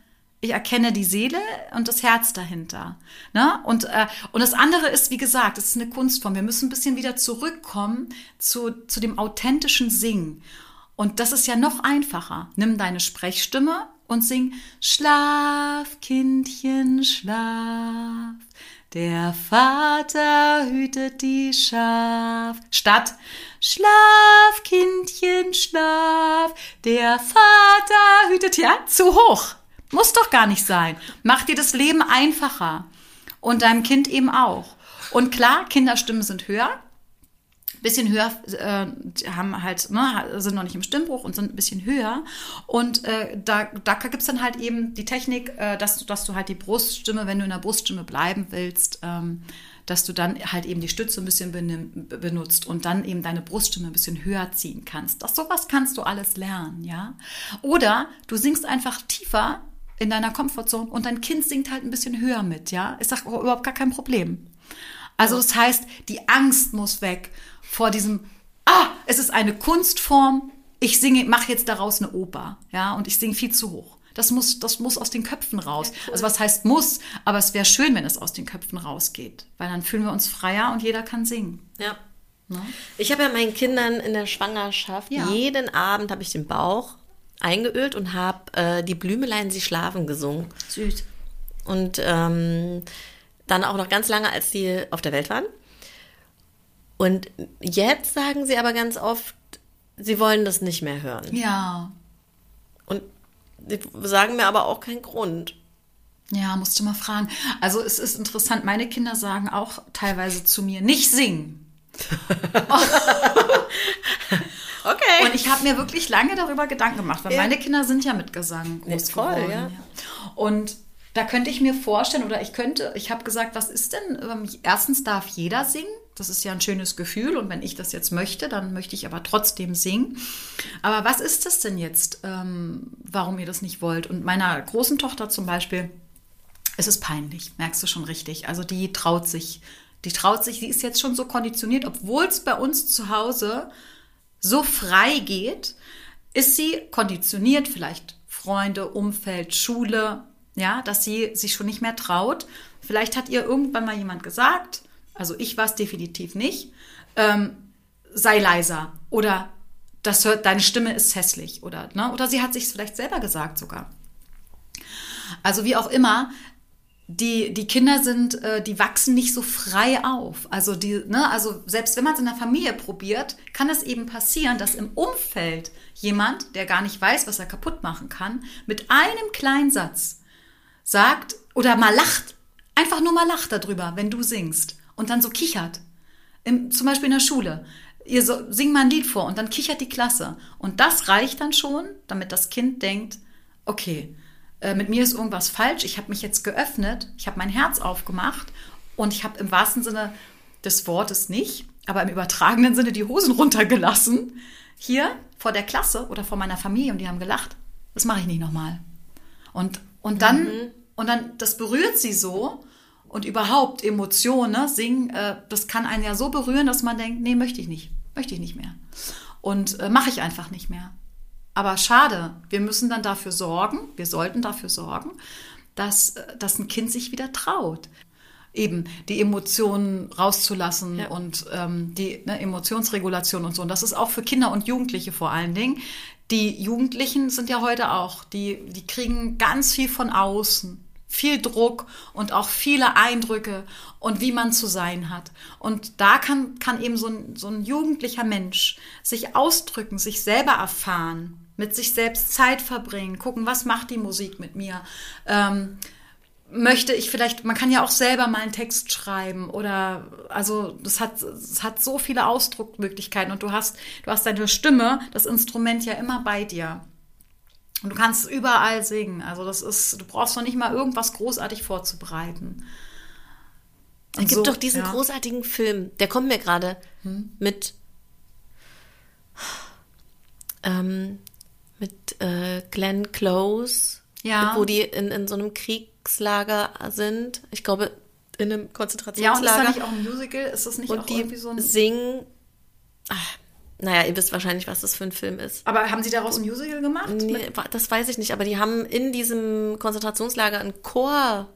ich erkenne die Seele und das Herz dahinter. Ne? Und, äh, und das andere ist, wie gesagt, es ist eine Kunstform. Wir müssen ein bisschen wieder zurückkommen zu, zu dem authentischen Singen. Und das ist ja noch einfacher. Nimm deine Sprechstimme und sing Schlaf, Kindchen, schlaf. Der Vater hütet die Schaf. Statt Schlaf, Kindchen, schlaf. Der Vater hütet, ja, zu hoch. Muss doch gar nicht sein. Mach dir das Leben einfacher. Und deinem Kind eben auch. Und klar, Kinderstimmen sind höher bisschen höher, äh, haben halt, ne, sind noch nicht im Stimmbruch und sind ein bisschen höher. Und äh, da, da gibt es dann halt eben die Technik, äh, dass, du, dass du halt die Bruststimme, wenn du in der Bruststimme bleiben willst, ähm, dass du dann halt eben die Stütze ein bisschen benutzt und dann eben deine Bruststimme ein bisschen höher ziehen kannst. Das sowas kannst du alles lernen, ja. Oder du singst einfach tiefer in deiner Komfortzone und dein Kind singt halt ein bisschen höher mit, ja. Ist doch überhaupt gar kein Problem. Also das heißt, die Angst muss weg vor diesem, ah, es ist eine Kunstform, ich singe, mache jetzt daraus eine Oper, ja, und ich singe viel zu hoch. Das muss, das muss aus den Köpfen raus. Ja, cool. Also was heißt muss, aber es wäre schön, wenn es aus den Köpfen rausgeht, weil dann fühlen wir uns freier und jeder kann singen.
Ja. Ne? Ich habe ja meinen Kindern in der Schwangerschaft ja. jeden Abend habe ich den Bauch eingeölt und habe äh, die Blümelein sie schlafen gesungen.
Süß.
Und ähm, dann auch noch ganz lange, als sie auf der Welt waren. Und jetzt sagen sie aber ganz oft, sie wollen das nicht mehr hören.
Ja.
Und sie sagen mir aber auch keinen Grund.
Ja, musst du mal fragen. Also es ist interessant, meine Kinder sagen auch teilweise zu mir, nicht singen. okay. Und ich habe mir wirklich lange darüber Gedanken gemacht, weil ja. meine Kinder sind ja mit Gesang groß nee, voll, geworden. Ja. Und da könnte ich mir vorstellen, oder ich könnte, ich habe gesagt, was ist denn, ähm, erstens darf jeder singen, das ist ja ein schönes Gefühl und wenn ich das jetzt möchte, dann möchte ich aber trotzdem singen. Aber was ist das denn jetzt, ähm, warum ihr das nicht wollt? Und meiner großen Tochter zum Beispiel, es ist peinlich, merkst du schon richtig. Also die traut sich, die traut sich, die ist jetzt schon so konditioniert, obwohl es bei uns zu Hause so frei geht, ist sie konditioniert, vielleicht Freunde, Umfeld, Schule, ja, dass sie sich schon nicht mehr traut. Vielleicht hat ihr irgendwann mal jemand gesagt, also ich war es definitiv nicht, ähm, sei leiser oder das hört, deine Stimme ist hässlich oder, ne? oder sie hat sich vielleicht selber gesagt sogar. Also wie auch immer, die, die Kinder sind, äh, die wachsen nicht so frei auf. Also, die, ne, also selbst wenn man es in der Familie probiert, kann es eben passieren, dass im Umfeld jemand, der gar nicht weiß, was er kaputt machen kann, mit einem kleinen Satz sagt oder mal lacht, einfach nur mal lacht darüber, wenn du singst und dann so kichert. Im, zum Beispiel in der Schule. Ihr so, singt mal ein Lied vor und dann kichert die Klasse. Und das reicht dann schon, damit das Kind denkt, okay, äh, mit mir ist irgendwas falsch, ich habe mich jetzt geöffnet, ich habe mein Herz aufgemacht und ich habe im wahrsten Sinne des Wortes nicht, aber im übertragenen Sinne die Hosen runtergelassen, hier vor der Klasse oder vor meiner Familie und die haben gelacht. Das mache ich nicht nochmal. Und, und dann, mhm. und dann, das berührt sie so und überhaupt Emotionen, ne, singen, äh, das kann einen ja so berühren, dass man denkt, nee, möchte ich nicht, möchte ich nicht mehr. Und äh, mache ich einfach nicht mehr. Aber schade, wir müssen dann dafür sorgen, wir sollten dafür sorgen, dass, äh, dass ein Kind sich wieder traut. Eben die Emotionen rauszulassen ja. und ähm, die ne, Emotionsregulation und so. Und das ist auch für Kinder und Jugendliche vor allen Dingen. Die Jugendlichen sind ja heute auch, die, die kriegen ganz viel von außen viel Druck und auch viele Eindrücke und wie man zu sein hat. Und da kann, kann eben so ein, so ein jugendlicher Mensch sich ausdrücken, sich selber erfahren, mit sich selbst Zeit verbringen, gucken, was macht die Musik mit mir. Ähm, möchte ich vielleicht, man kann ja auch selber mal einen Text schreiben oder also das hat das hat so viele Ausdruckmöglichkeiten und du hast du hast deine Stimme, das Instrument ja immer bei dir. Und du kannst überall singen. Also das ist, du brauchst noch nicht mal irgendwas großartig vorzubereiten.
Es gibt so, doch diesen ja. großartigen Film, der kommt mir gerade hm? mit ähm, mit äh, Glenn Close, ja. wo die in, in so einem Kriegslager sind. Ich glaube, in einem Konzentrationslager.
Ja, und ist da nicht auch ein Musical? Ist das nicht
und
auch
die irgendwie so ein... singen... Ach, naja, ihr wisst wahrscheinlich, was das für ein Film ist.
Aber haben sie daraus ein Musical gemacht?
Nee, das weiß ich nicht. Aber die haben in diesem Konzentrationslager einen Chor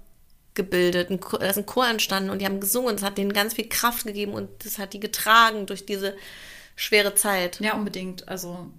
gebildet. Ein Chor, da ist ein Chor entstanden und die haben gesungen und es hat denen ganz viel Kraft gegeben und das hat die getragen durch diese schwere Zeit.
Ja, unbedingt. Also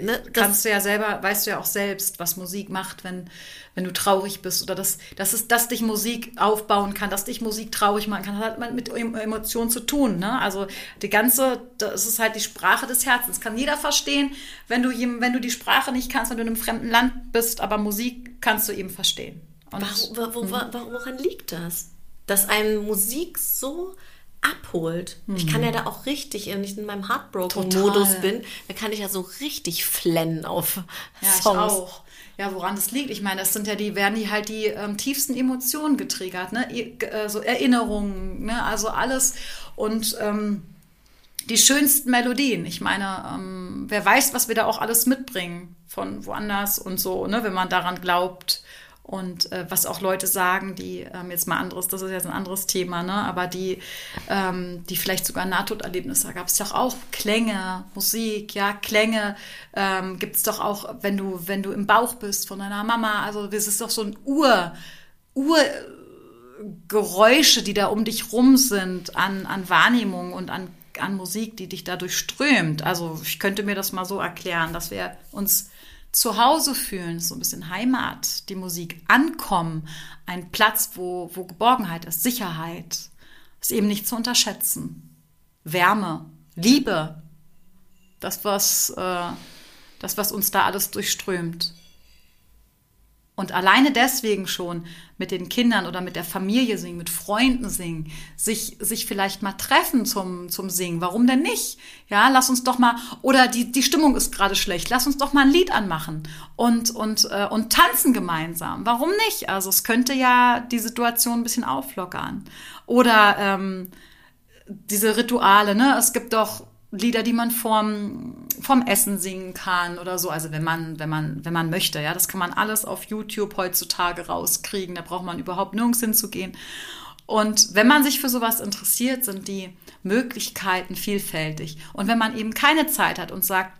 ne, kannst du ja selber, weißt du ja auch selbst, was Musik macht, wenn, wenn du traurig bist oder dass, dass, es, dass dich Musik aufbauen kann, dass dich Musik traurig machen kann. Das hat mit Emotionen zu tun. Ne? Also die ganze, das ist halt die Sprache des Herzens. Kann jeder verstehen, wenn du, wenn du die Sprache nicht kannst, wenn du in einem fremden Land bist, aber Musik kannst du eben verstehen.
Und, Warum, wo, wo, woran liegt das? Dass einem Musik so abholt. Mhm. Ich kann ja mhm. da auch richtig, wenn ich in meinem Heartbroken-Modus bin, dann kann ich ja so richtig flennen auf
ja, Songs. Ich auch. Ja, woran das liegt? Ich meine, das sind ja die, werden die halt die ähm, tiefsten Emotionen getriggert, ne? Äh, so Erinnerungen, ne? Also alles und ähm, die schönsten Melodien. Ich meine, ähm, wer weiß, was wir da auch alles mitbringen von woanders und so, ne? Wenn man daran glaubt und äh, was auch Leute sagen, die ähm, jetzt mal anderes, das ist jetzt ein anderes Thema, ne? aber die, ähm, die vielleicht sogar Nahtoderlebnisse, da gab es doch auch Klänge, Musik, ja, Klänge ähm, gibt es doch auch, wenn du, wenn du im Bauch bist von deiner Mama, also das ist doch so ein Ur, Urgeräusche, die da um dich rum sind, an, an Wahrnehmung und an, an Musik, die dich dadurch strömt. Also ich könnte mir das mal so erklären, dass wir uns zu Hause fühlen, so ein bisschen Heimat, die Musik ankommen, ein Platz, wo, wo Geborgenheit ist, Sicherheit, ist eben nicht zu unterschätzen. Wärme, Liebe, das, was, äh, das, was uns da alles durchströmt. Und alleine deswegen schon mit den Kindern oder mit der Familie singen, mit Freunden singen, sich, sich vielleicht mal treffen zum, zum Singen. Warum denn nicht? Ja, lass uns doch mal, oder die, die Stimmung ist gerade schlecht, lass uns doch mal ein Lied anmachen und, und, äh, und tanzen gemeinsam. Warum nicht? Also es könnte ja die Situation ein bisschen auflockern. Oder ähm, diese Rituale, ne? Es gibt doch Lieder, die man vorm, vorm Essen singen kann oder so. Also wenn man, wenn man, wenn man möchte, ja, das kann man alles auf YouTube heutzutage rauskriegen. Da braucht man überhaupt nirgends hinzugehen. Und wenn man sich für sowas interessiert, sind die Möglichkeiten vielfältig. Und wenn man eben keine Zeit hat und sagt,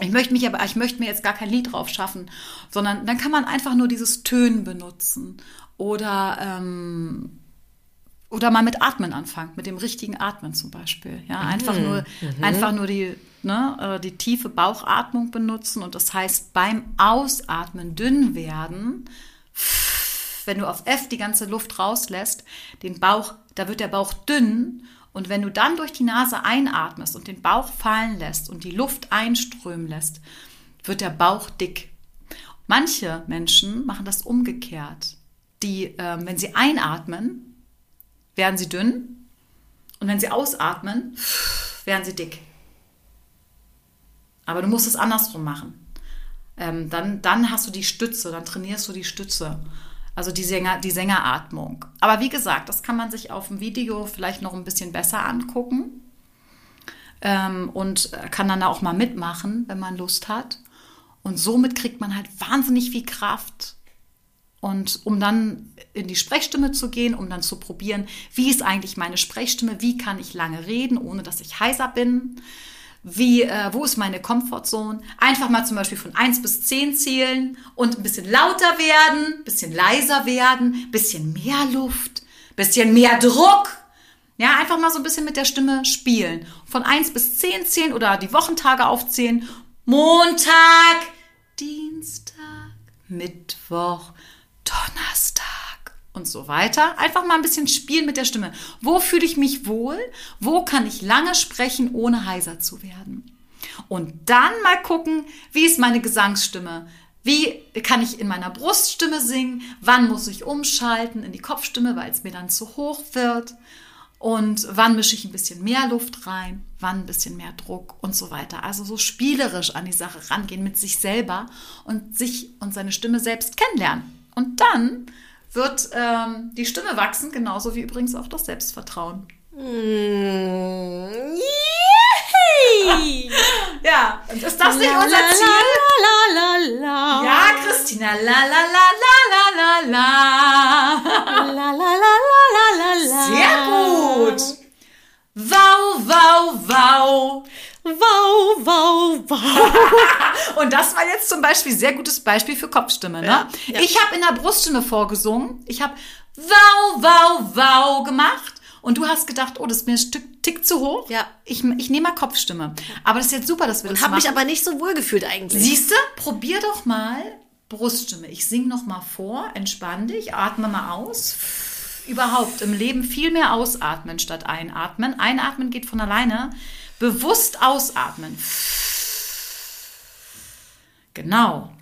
ich möchte mich aber, ich möchte mir jetzt gar kein Lied drauf schaffen, sondern dann kann man einfach nur dieses Tönen benutzen oder ähm, oder mal mit Atmen anfangen, mit dem richtigen Atmen zum Beispiel. Ja, einfach mhm. nur, mhm. einfach nur die, ne, äh, die tiefe Bauchatmung benutzen und das heißt beim Ausatmen dünn werden. Wenn du auf F die ganze Luft rauslässt, den Bauch, da wird der Bauch dünn und wenn du dann durch die Nase einatmest und den Bauch fallen lässt und die Luft einströmen lässt, wird der Bauch dick. Manche Menschen machen das umgekehrt. Die, äh, wenn sie einatmen, werden sie dünn und wenn sie ausatmen, werden sie dick. Aber du musst es andersrum machen. Ähm, dann, dann hast du die Stütze, dann trainierst du die Stütze. Also die, Sänger, die Sängeratmung. Aber wie gesagt, das kann man sich auf dem Video vielleicht noch ein bisschen besser angucken ähm, und kann dann auch mal mitmachen, wenn man Lust hat. Und somit kriegt man halt wahnsinnig viel Kraft und um dann in die Sprechstimme zu gehen, um dann zu probieren, wie ist eigentlich meine Sprechstimme, wie kann ich lange reden, ohne dass ich heiser bin, wie, äh, wo ist meine Comfortzone, einfach mal zum Beispiel von 1 bis 10 zählen und ein bisschen lauter werden, ein bisschen leiser werden, ein bisschen mehr Luft, ein bisschen mehr Druck. Ja, einfach mal so ein bisschen mit der Stimme spielen. Von 1 bis 10 zählen oder die Wochentage aufzählen. Montag, Dienstag, Mittwoch, Donnerstag, und so weiter. Einfach mal ein bisschen spielen mit der Stimme. Wo fühle ich mich wohl? Wo kann ich lange sprechen, ohne heiser zu werden? Und dann mal gucken, wie ist meine Gesangsstimme? Wie kann ich in meiner Bruststimme singen? Wann muss ich umschalten in die Kopfstimme, weil es mir dann zu hoch wird? Und wann mische ich ein bisschen mehr Luft rein? Wann ein bisschen mehr Druck und so weiter? Also so spielerisch an die Sache rangehen mit sich selber und sich und seine Stimme selbst kennenlernen. Und dann wird ähm, die Stimme wachsen, genauso wie übrigens auch das Selbstvertrauen.
Mm,
Ja, und ist das nicht unser Ziel?
La, la, la, la.
Ja, Christina, la la la la la la la.
La, la, la, la, la, la, la.
Sehr gut. Wow, wow, wow.
Wow, wow, wow.
Und das war jetzt zum Beispiel sehr gutes Beispiel für Kopfstimme. Ne?
Ja, ja.
Ich habe in der Bruststimme vorgesungen. Ich habe wow, wow, wow gemacht. Und du hast gedacht, oh, das ist mir ein Stück Tick zu hoch.
Ja.
Ich, ich nehme mal Kopfstimme. Aber das ist jetzt super, dass wir das
Habe
machen.
mich aber nicht so wohl gefühlt eigentlich.
Siehst du, probier doch mal Bruststimme. Ich sing noch mal vor, entspann dich, atme mal aus. Überhaupt im Leben viel mehr ausatmen statt einatmen. Einatmen geht von alleine. Bewusst ausatmen. Genau.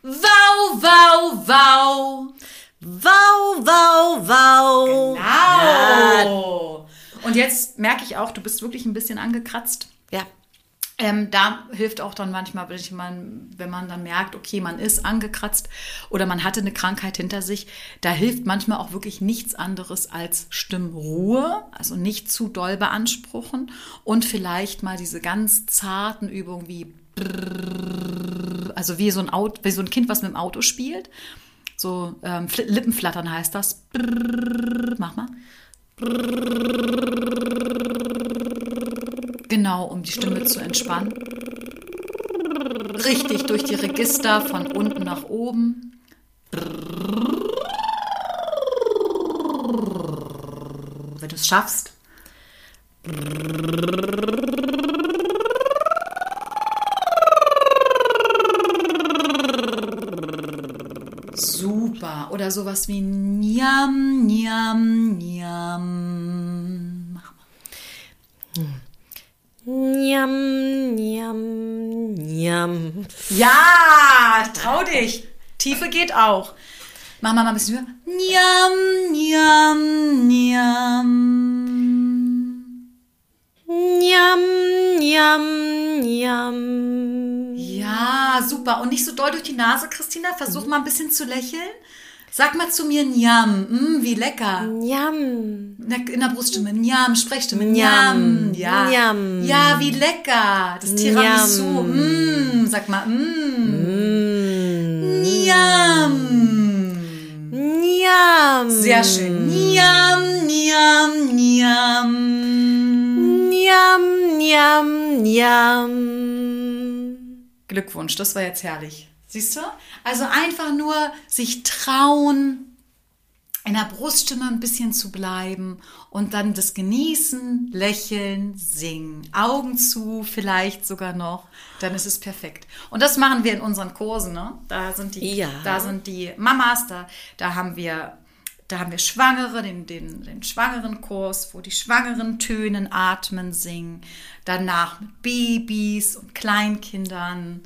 Wow, wow, wow.
Wow, wow, wow.
Genau. Und jetzt merke ich auch, du bist wirklich ein bisschen angekratzt.
Ja.
Ähm, da hilft auch dann manchmal, wenn, man dann merkt, okay, man ist angekratzt oder man hatte eine Krankheit hinter sich, da hilft manchmal auch wirklich nichts anderes als Stimmruhe, also nicht zu doll beanspruchen und vielleicht mal diese ganz zarten Übungen wie also wie so ein Auto, wie so ein Kind, was mit dem Auto spielt. So ähm, Fl- Lippenflattern heißt das. Mach mal. Genau, um die Stimme zu entspannen. Richtig durch die Register von unten nach oben. Wenn du es schaffst. Super. Oder sowas wie Niam, Niam, Niam. Mach mal.
Njam, njam, njam.
Ja, trau dich. Tiefe geht auch. Mach mal mal ein bisschen höher. Niam, niam, niam.
Njam, njam, njam.
Ja, super. Und nicht so doll durch die Nase, Christina. Versuch mal ein bisschen zu lächeln. Sag mal zu mir Niam. Mm, wie lecker.
Njam.
In der, Bruststimme. Niam, Sprechstimme.
Njam.
Niam. Ja.
Njam.
Ja, wie lecker. Das Tiramisu. Mm, sag mal. Mm. Niam.
Njam.
Sehr schön. Niam, niam, niam.
Njam, njam, njam.
Glückwunsch, das war jetzt herrlich. Siehst du? Also einfach nur sich trauen, in der Bruststimme ein bisschen zu bleiben und dann das Genießen, Lächeln, Singen. Augen zu, vielleicht sogar noch. Dann ist es perfekt. Und das machen wir in unseren Kursen. Ne? Da sind die,
Ja.
da sind die Mamas, da, da haben wir da haben wir Schwangere, den, den, den Schwangerenkurs, wo die Schwangeren tönen, atmen, singen. Danach mit Babys und Kleinkindern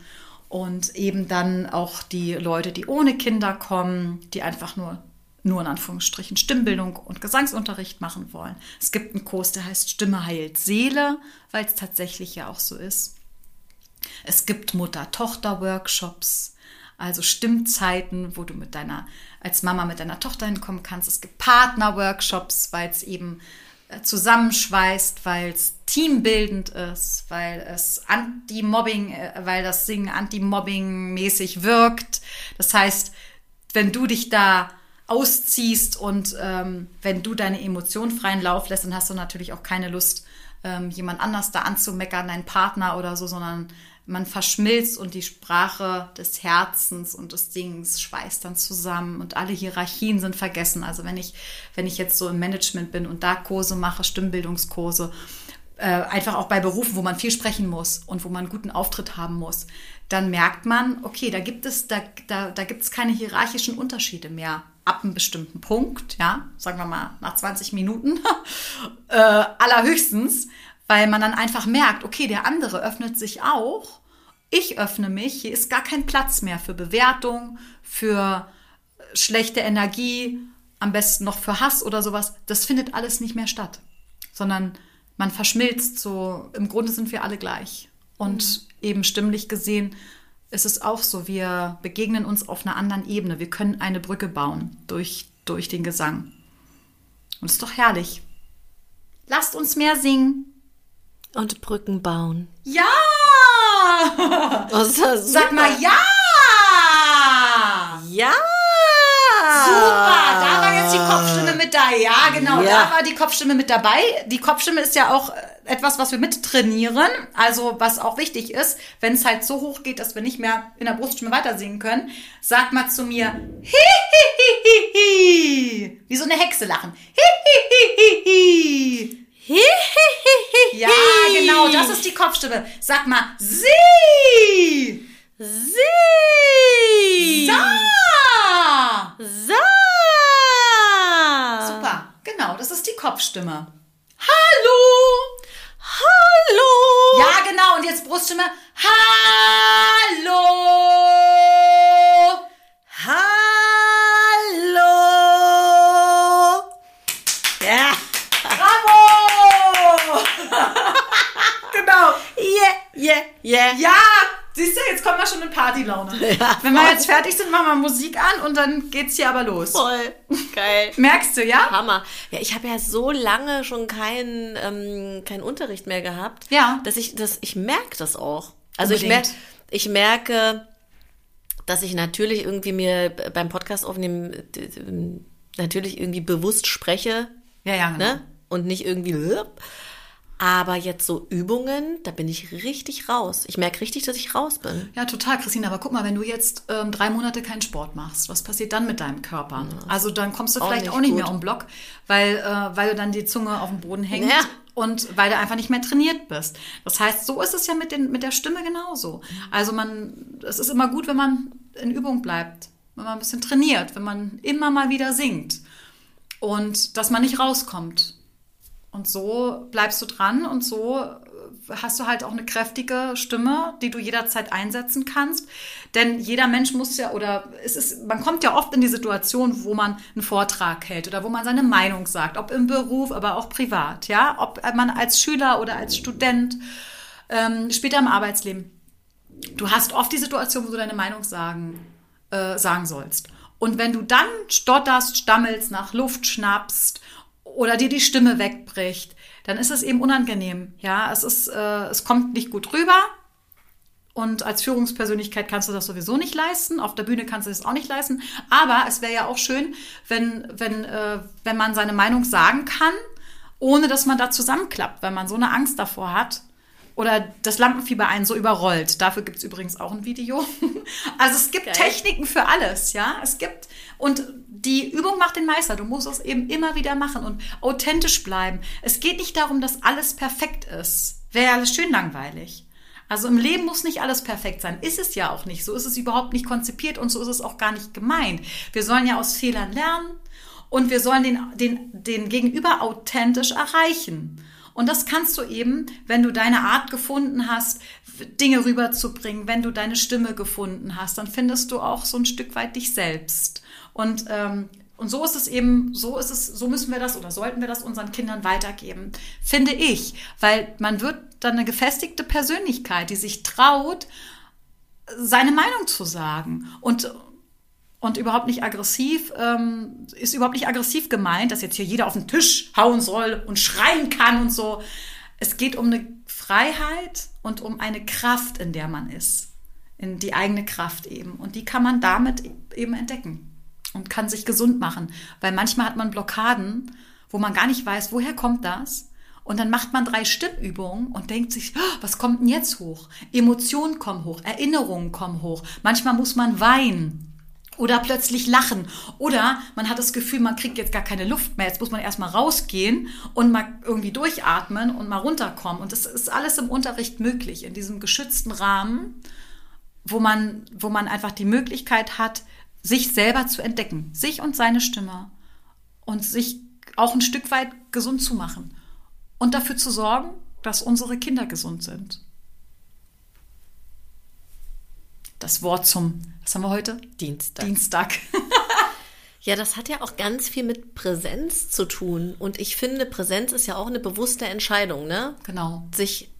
und eben dann auch die Leute, die ohne Kinder kommen, die einfach nur, nur in Anführungsstrichen Stimmbildung und Gesangsunterricht machen wollen. Es gibt einen Kurs, der heißt Stimme heilt Seele, weil es tatsächlich ja auch so ist. Es gibt Mutter-Tochter-Workshops, also Stimmzeiten, wo du mit deiner, als Mama mit deiner Tochter hinkommen kannst. Es gibt Partner-Workshops, weil es eben äh, zusammenschweißt, weil es teambildend ist, weil es Anti-Mobbing, äh, weil das Singen Anti-Mobbing-mäßig wirkt. Das heißt, wenn du dich da ausziehst und ähm, wenn du deine Emotionen freien Lauf lässt, dann hast du natürlich auch keine Lust, ähm, jemand anders da anzumeckern, deinen Partner oder so, sondern man verschmilzt und die Sprache des Herzens und des Dings schweißt dann zusammen und alle Hierarchien sind vergessen. Also wenn ich, wenn ich jetzt so im Management bin und da Kurse mache, Stimmbildungskurse, äh, einfach auch bei Berufen, wo man viel sprechen muss und wo man einen guten Auftritt haben muss, dann merkt man, okay, da gibt es, da, da, da gibt es keine hierarchischen Unterschiede mehr. ab einem bestimmten Punkt, ja, sagen wir mal nach 20 Minuten, äh, allerhöchstens, weil man dann einfach merkt, okay, der andere öffnet sich auch, ich öffne mich, hier ist gar kein Platz mehr für Bewertung, für schlechte Energie, am besten noch für Hass oder sowas. Das findet alles nicht mehr statt, sondern man verschmilzt so, im Grunde sind wir alle gleich. Und mhm. eben stimmlich gesehen ist es auch so, wir begegnen uns auf einer anderen Ebene. Wir können eine Brücke bauen durch, durch den Gesang. Und es ist doch herrlich. Lasst uns mehr singen.
Und Brücken bauen.
Ja!
Das ist
Sag mal ja!
Ja!
Super, da jetzt die Kopfstimme mit da. Ja, genau, ja. da war die Kopfstimme mit dabei. Die Kopfstimme ist ja auch etwas, was wir mittrainieren. Also, was auch wichtig ist, wenn es halt so hoch geht, dass wir nicht mehr in der Bruststimme weiter singen können, sag mal zu mir, hi, hi, hi, hi, hi. wie so eine Hexe lachen. Hi, hi, hi, hi, hi. Ja, genau, das ist die Kopfstimme. Sag mal, sie.
Sie.
Sa.
Sa.
Genau, das ist die Kopfstimme. Hallo.
Hallo.
Ja, genau, und jetzt Bruststimme. Hallo.
Hallo. Ja.
Bravo. genau.
Yeah, yeah, yeah.
Ja, siehst du, jetzt kommen wir schon in Partylaune.
Ja,
Wenn wir jetzt fertig sind, machen wir Musik an und dann geht's hier aber los.
Voll. Geil.
Merkst du, ja?
Hammer. Ja, ich habe ja so lange schon keinen ähm, keinen Unterricht mehr gehabt,
Ja.
dass ich das ich merke das auch. Also ich, mer
Unbedingt.
ich merke, dass ich natürlich irgendwie mir beim Podcast aufnehmen natürlich irgendwie bewusst spreche,
Ja, ja, genau.
ne? Und nicht irgendwie aber jetzt so Übungen, da bin ich richtig raus. Ich merke richtig, dass ich raus bin.
Ja, total, Christine. Aber guck mal, wenn du jetzt ähm, drei Monate keinen Sport machst, was passiert dann mit deinem Körper? Also dann kommst du
Auch
vielleicht
nicht
auch nicht mehr um den Block, weil, äh, weil du dann die Zunge auf dem Boden hängt
Ja.
und weil du einfach nicht mehr trainiert bist. Das heißt, so ist es ja mit, den, mit der Stimme genauso. Also man, es ist immer gut, wenn man in Übung bleibt, wenn man ein bisschen trainiert, wenn man immer mal wieder singt und dass man nicht rauskommt. Und so bleibst du dran und so äh, hast du halt auch eine kräftige Stimme, die du jederzeit einsetzen kannst. Denn jeder Mensch muss ja, oder es ist, man kommt ja oft in die Situation, wo man einen Vortrag hält oder wo man seine Meinung sagt, ob im Beruf, aber auch privat, ja, ob man als Schüler oder als Student, ähm, später im Arbeitsleben. Du hast oft die Situation, wo du deine Meinung sagen, äh, sagen sollst. Und wenn du dann stotterst, stammelst, nach Luft schnappst oder dir die Stimme wegbricht, dann ist es eben unangenehm. Ja, es ist, äh, es kommt nicht gut rüber. Und als Führungspersönlichkeit kannst du das sowieso nicht leisten. Auf der Bühne kannst du das auch nicht leisten. Aber es wäre ja auch schön, wenn, wenn, äh, wenn man seine Meinung sagen kann, ohne dass man da zusammenklappt, weil man so eine Angst davor hat. Oder das Lampenfieber einen so überrollt. Dafür gibt es übrigens auch ein Video. Also es gibt
Geil.
Techniken für alles, ja. Es gibt, und die Übung macht den Meister. Du musst es eben immer wieder machen und authentisch bleiben. Es geht nicht darum, dass alles perfekt ist. Wäre ja alles schön langweilig. Also im Leben muss nicht alles perfekt sein. Ist es ja auch nicht. So ist es überhaupt nicht konzipiert und so ist es auch gar nicht gemeint. Wir sollen ja aus Fehlern lernen und wir sollen den, den, den Gegenüber authentisch erreichen. Und das kannst du eben, wenn du deine Art gefunden hast, Dinge rüberzubringen, wenn du deine Stimme gefunden hast, dann findest du auch so ein Stück weit dich selbst. Und, ähm, und so ist es eben, so ist es, so müssen wir das oder sollten wir das unseren Kindern weitergeben, finde ich. Weil man wird dann eine gefestigte Persönlichkeit, die sich traut, seine Meinung zu sagen. Und und überhaupt nicht aggressiv, ähm, ist überhaupt nicht aggressiv gemeint, dass jetzt hier jeder auf den Tisch hauen soll und schreien kann und so. Es geht um eine Freiheit und um eine Kraft, in der man ist. In die eigene Kraft eben. Und die kann man damit eben entdecken und kann sich gesund machen. Weil manchmal hat man Blockaden, wo man gar nicht weiß, woher kommt das? Und dann macht man drei Stimmübungen und denkt sich, "Oh, was kommt denn jetzt hoch? Emotionen kommen hoch, Erinnerungen kommen hoch. Manchmal muss man weinen oder plötzlich lachen. Oder man hat das Gefühl, man kriegt jetzt gar keine Luft mehr. Jetzt muss man erstmal rausgehen und mal irgendwie durchatmen und mal runterkommen. Und das ist alles im Unterricht möglich, in diesem geschützten Rahmen, wo man, wo man einfach die Möglichkeit hat, sich selber zu entdecken, sich und seine Stimme und sich auch ein Stück weit gesund zu machen und dafür zu sorgen, dass unsere Kinder gesund sind. Das Wort zum, was haben wir heute?
Dienstag.
Dienstag.
Ja, das hat ja auch ganz viel mit Präsenz zu tun. Und ich finde, Präsenz ist ja auch eine bewusste Entscheidung, ne?
Genau.
Sich,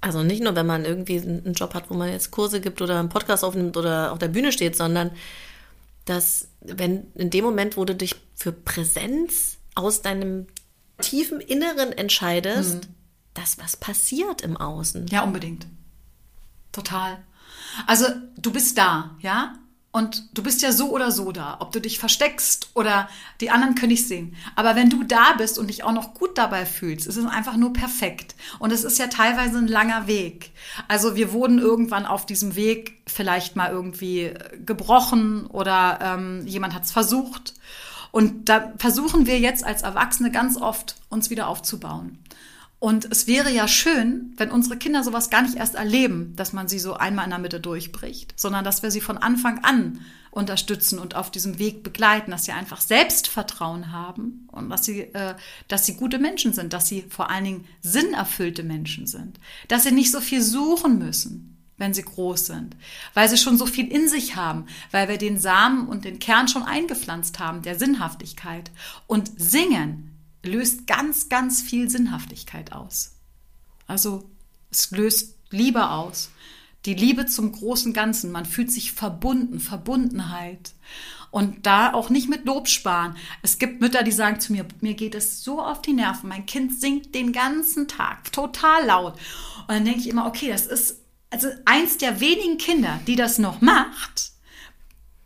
also nicht nur, wenn man irgendwie einen Job hat, wo man jetzt Kurse gibt oder einen Podcast aufnimmt oder auf der Bühne steht, sondern dass, wenn in dem Moment, wo du dich für Präsenz aus deinem tiefen Inneren entscheidest, mhm. dass was passiert im Außen.
Ja, unbedingt. Total. Also, du bist da, ja? Und du bist ja so oder so da, ob du dich versteckst oder die anderen können dich sehen. Aber wenn du da bist und dich auch noch gut dabei fühlst, ist es einfach nur perfekt. Und es ist ja teilweise ein langer Weg. Also wir wurden irgendwann auf diesem Weg vielleicht mal irgendwie gebrochen oder ähm, jemand hat es versucht. Und da versuchen wir jetzt als Erwachsene ganz oft, uns wieder aufzubauen. Und es wäre ja schön, wenn unsere Kinder sowas gar nicht erst erleben, dass man sie so einmal in der Mitte durchbricht, sondern dass wir sie von Anfang an unterstützen und auf diesem Weg begleiten, dass sie einfach Selbstvertrauen haben und dass sie, äh, dass sie gute Menschen sind, dass sie vor allen Dingen sinnerfüllte Menschen sind, dass sie nicht so viel suchen müssen, wenn sie groß sind, weil sie schon so viel in sich haben, weil wir den Samen und den Kern schon eingepflanzt haben, der Sinnhaftigkeit. Und singen löst ganz, ganz viel Sinnhaftigkeit aus. Also es löst Liebe aus. Die Liebe zum großen Ganzen. Man fühlt sich verbunden, Verbundenheit. Und da auch nicht mit Lob sparen. Es gibt Mütter, die sagen zu mir, mir geht es so auf die Nerven. Mein Kind singt den ganzen Tag total laut. Und dann denke ich immer, okay, das ist also eins der wenigen Kinder, die das noch macht.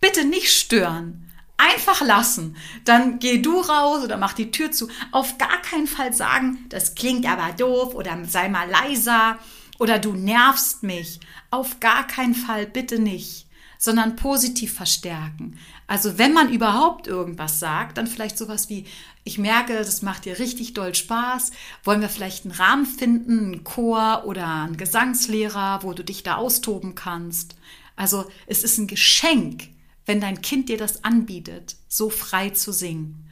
Bitte nicht stören. Einfach lassen. Dann geh du raus oder mach die Tür zu. Auf gar keinen Fall sagen, das klingt aber doof oder sei mal leiser oder du nervst mich. Auf gar keinen Fall bitte nicht, sondern positiv verstärken. Also wenn man überhaupt irgendwas sagt, dann vielleicht sowas wie, ich merke, das macht dir richtig doll Spaß. Wollen wir vielleicht einen Rahmen finden, einen Chor oder einen Gesangslehrer, wo du dich da austoben kannst? Also es ist ein Geschenk, wenn dein Kind dir das anbietet, so frei zu singen.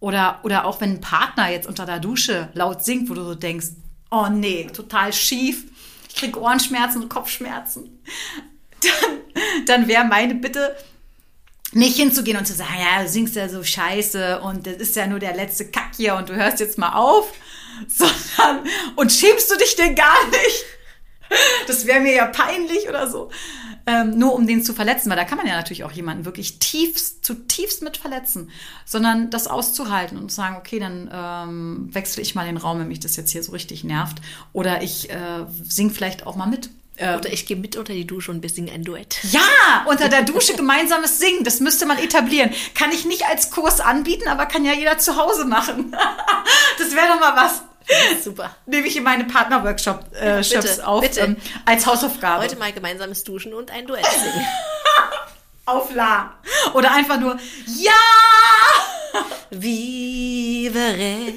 Oder, oder auch wenn ein Partner jetzt unter der Dusche laut singt, wo du so denkst, oh nee, total schief, ich krieg Ohrenschmerzen und Kopfschmerzen. Dann, dann wäre meine Bitte, nicht hinzugehen und zu sagen, ja, du singst ja so scheiße und das ist ja nur der letzte Kack hier und du hörst jetzt mal auf, sondern, und schämst du dich denn gar nicht? Das wäre mir ja peinlich oder so ähm, nur um den zu verletzen, weil da kann man ja natürlich auch jemanden wirklich tiefst, zutiefst mit verletzen, sondern das auszuhalten und zu sagen, okay, dann ähm, wechsle ich mal den Raum, wenn mich das jetzt hier so richtig nervt. Oder ich äh, sing vielleicht auch mal mit.
Ähm, Oder ich gehe mit unter die Dusche und wir singen ein Duett.
Ja, unter der Dusche gemeinsames Singen, das müsste man etablieren. Kann ich nicht als Kurs anbieten, aber kann ja jeder zu Hause machen. das wäre doch mal was.
Super.
Nehme ich in meine Partner-Workshops äh, auf
bitte.
Ähm, als Hausaufgabe.
Heute mal gemeinsames Duschen und ein Duett singen.
auf La. Oder einfach nur Ja!
Vivere.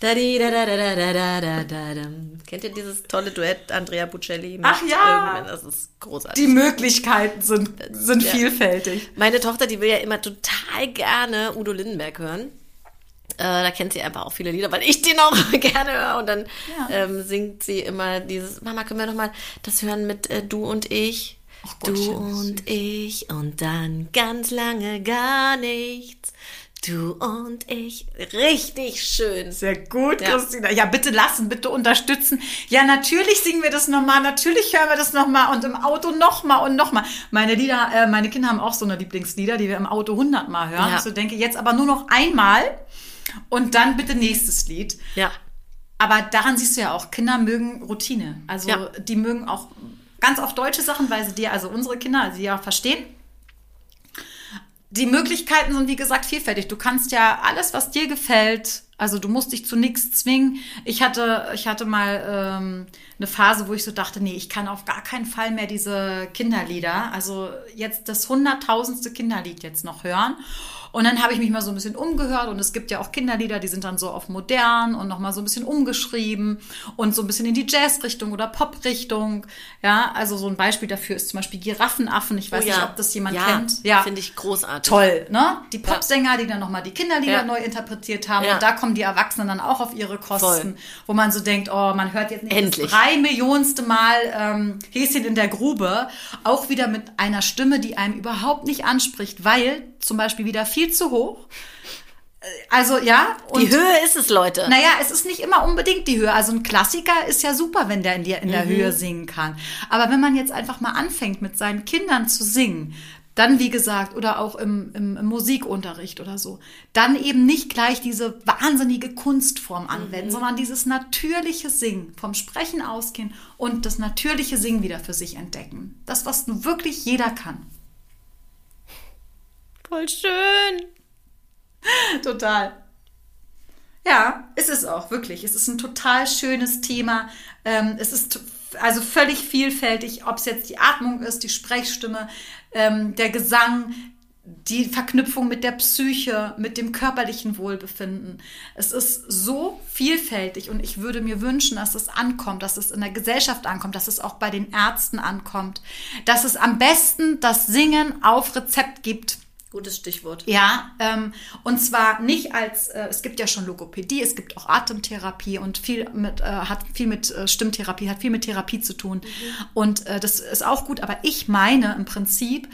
da -di -da -da -da -da -da -da -da -da. Kennt ihr dieses tolle Duett Andrea Bucelli?
Ach ja.
Das ist großartig.
Die Möglichkeiten sind, äh, sind ja. vielfältig.
Meine Tochter, die will ja immer total gerne Udo Lindenberg hören. Äh, da kennt sie einfach auch viele Lieder, weil ich den auch gerne höre. Und dann ja. ähm, singt sie immer dieses, Mama, können wir noch mal das hören mit äh, Du und ich? Gott, du und ich und dann ganz lange gar nichts. Du und ich. Richtig schön.
Sehr gut, ja. Christina. Ja, bitte lassen, bitte unterstützen. Ja, natürlich singen wir das nochmal, natürlich hören wir das nochmal und im Auto nochmal und nochmal. Meine Lieder, äh, meine Kinder haben auch so eine Lieblingslieder, die wir im Auto hundertmal hören. Ja. So denke jetzt aber nur noch einmal und dann bitte nächstes Lied.
Ja.
Aber daran siehst du ja auch, Kinder mögen Routine. Also ja. die mögen auch ganz oft deutsche Sachen, weil sie dir, also unsere Kinder, also die ja verstehen. Die Möglichkeiten sind, wie gesagt, vielfältig. Du kannst ja alles, was dir gefällt, also du musst dich zu nichts zwingen. Ich hatte, ich hatte mal ähm, eine Phase, wo ich so dachte, nee, ich kann auf gar keinen Fall mehr diese Kinderlieder, also jetzt das hunderttausendste Kinderlied jetzt noch hören. Und dann habe ich mich mal so ein bisschen umgehört und es gibt ja auch Kinderlieder, die sind dann so auf modern und nochmal so ein bisschen umgeschrieben und so ein bisschen in die Jazz-Richtung oder Pop-Richtung. Ja, also so ein Beispiel dafür ist zum Beispiel Giraffenaffen. Ich weiß
Oh ja.
nicht, ob das jemand
ja,
kennt. Ja,
finde ich großartig.
toll, ne? Die Popsänger, die dann nochmal die Kinderlieder neu interpretiert haben und da kommen die Erwachsenen dann auch auf ihre Kosten,
Voll.
wo man so denkt, oh, man hört jetzt nicht
Endlich.
das drei Millionste Mal ähm, Häschen in der Grube, auch wieder mit einer Stimme, die einem überhaupt nicht anspricht, weil zum Beispiel wieder viel zu hoch. Äh, Also ja, und
Die Höhe ist es, Leute.
naja, es ist nicht immer unbedingt die Höhe. Also ein Klassiker ist ja super, wenn der in, die, in der Höhe singen kann. Aber wenn man jetzt einfach mal anfängt, mit seinen Kindern zu singen, dann wie gesagt, oder auch im, im, im Musikunterricht oder so, dann eben nicht gleich diese wahnsinnige Kunstform anwenden, sondern dieses natürliche Singen, vom Sprechen ausgehen und das natürliche Singen wieder für sich entdecken. Das, was nun wirklich jeder kann.
Voll schön.
Total. Ja, es ist auch, wirklich. Es ist ein total schönes Thema. Ähm, es ist also völlig vielfältig, ob es jetzt die Atmung ist, die Sprechstimme, ähm, der Gesang, die Verknüpfung mit der Psyche, mit dem körperlichen Wohlbefinden. Es ist so vielfältig und ich würde mir wünschen, dass es ankommt, dass es in der Gesellschaft ankommt, dass es auch bei den Ärzten ankommt, dass es am besten das Singen auf Rezept gibt.
Gutes Stichwort.
Ja, ähm, und zwar nicht als, äh, es gibt ja schon Logopädie, es gibt auch Atemtherapie und viel mit, äh, hat viel mit äh, Stimmtherapie, hat viel mit Therapie zu tun. Und äh, das ist auch gut, aber ich meine im Prinzip,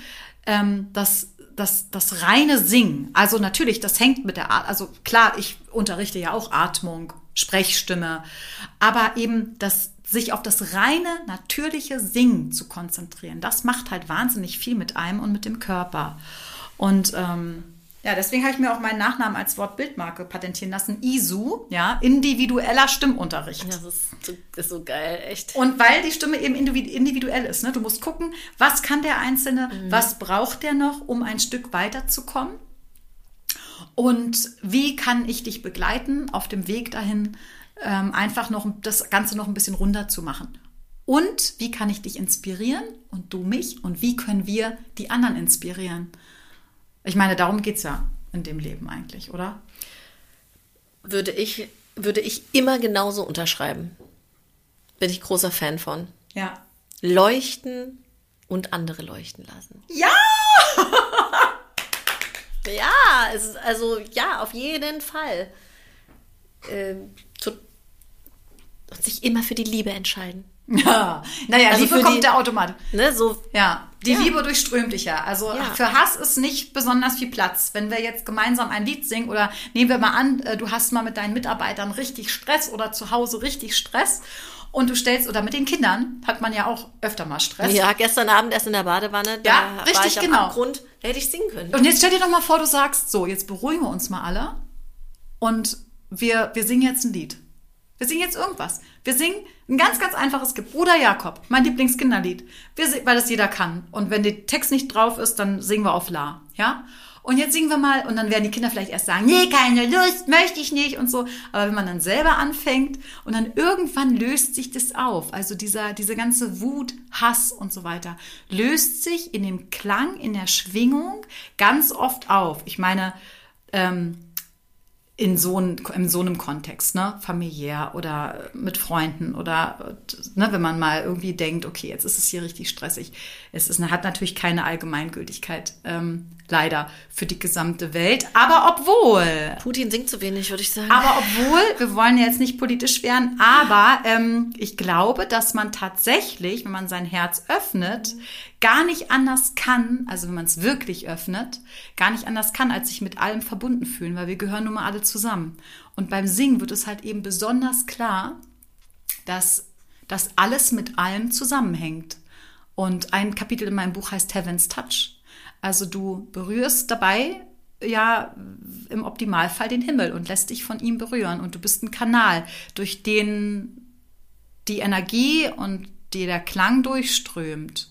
ähm, dass das, das reine Singen, also natürlich, das hängt mit der Art, also klar, ich unterrichte ja auch Atmung, Sprechstimme, aber eben das sich auf das reine, natürliche Singen zu konzentrieren, das macht halt wahnsinnig viel mit einem und mit dem Körper. Und ähm, ja, deswegen habe ich mir auch meinen Nachnamen als Wortbildmarke patentieren lassen. ISU, ja, individueller Stimmunterricht.
Das ist so, ist so geil, echt.
Und weil die Stimme eben individu- individuell ist, ne? du musst gucken, was kann der Einzelne, was braucht der noch, um ein Stück weiterzukommen? Und wie kann ich dich begleiten auf dem Weg dahin, ähm, einfach noch das Ganze noch ein bisschen runder zu machen? Und wie kann ich dich inspirieren und du mich? Und wie können wir die anderen inspirieren? Ich meine, darum geht es ja in dem Leben eigentlich, oder?
Würde ich, würde ich immer genauso unterschreiben. Bin ich großer Fan von.
Ja.
Leuchten und andere leuchten lassen.
Ja!
Ja, es ist also ja, auf jeden Fall. Ähm, und sich immer für die Liebe entscheiden.
Ja. Naja,
Also
Liebe kommt
die-
der Automat.
Ne, so
Ja, die
Ja.
Liebe durchströmt dich ja. Also
Ja.
für Hass ist nicht besonders viel Platz. Wenn wir jetzt gemeinsam ein Lied singen oder nehmen wir mal an, äh, du hast mal mit deinen Mitarbeitern richtig Stress oder zu Hause richtig Stress und du stellst, oder mit den Kindern hat man ja auch öfter mal Stress.
Ja, gestern Abend erst in der Badewanne, da
Ja,
war
richtig,
ich am
genau.
Abgrund, da hätte ich singen können.
Und jetzt stell dir doch mal vor, du sagst, so, jetzt beruhigen wir uns mal alle und wir, wir singen jetzt ein Lied. Wir singen jetzt irgendwas. Wir singen ein ganz, ganz einfaches Es gibt Bruder Jakob, mein Lieblingskinderlied. Wir, weil das jeder kann. Und wenn der Text nicht drauf ist, dann singen wir auf La. Ja? Und jetzt singen wir mal, und dann werden die Kinder vielleicht erst sagen, nee, keine Lust, möchte ich nicht und so. Aber wenn man dann selber anfängt und dann irgendwann löst sich das auf, also dieser, diese ganze Wut, Hass und so weiter, löst sich in dem Klang, in der Schwingung ganz oft auf. Ich meine, ähm, in so, ein, in so einem Kontext, ne, familiär oder mit Freunden oder ne, wenn man mal irgendwie denkt, okay, jetzt ist es hier richtig stressig. Es ist, hat natürlich keine Allgemeingültigkeit, ähm, leider, für die gesamte Welt. Aber obwohl,
Putin singt zu wenig, würde ich sagen.
aber obwohl, wir wollen jetzt nicht politisch werden, aber ähm, ich glaube, dass man tatsächlich, wenn man sein Herz öffnet, gar nicht anders kann, also wenn man es wirklich öffnet, gar nicht anders kann, als sich mit allem verbunden fühlen, weil wir gehören nun mal alle zusammen. Und beim Singen wird es halt eben besonders klar, dass das alles mit allem zusammenhängt. Und ein Kapitel in meinem Buch heißt Heaven's Touch. Also du berührst dabei ja im Optimalfall den Himmel und lässt dich von ihm berühren. Und du bist ein Kanal, durch den die Energie und die der Klang durchströmt.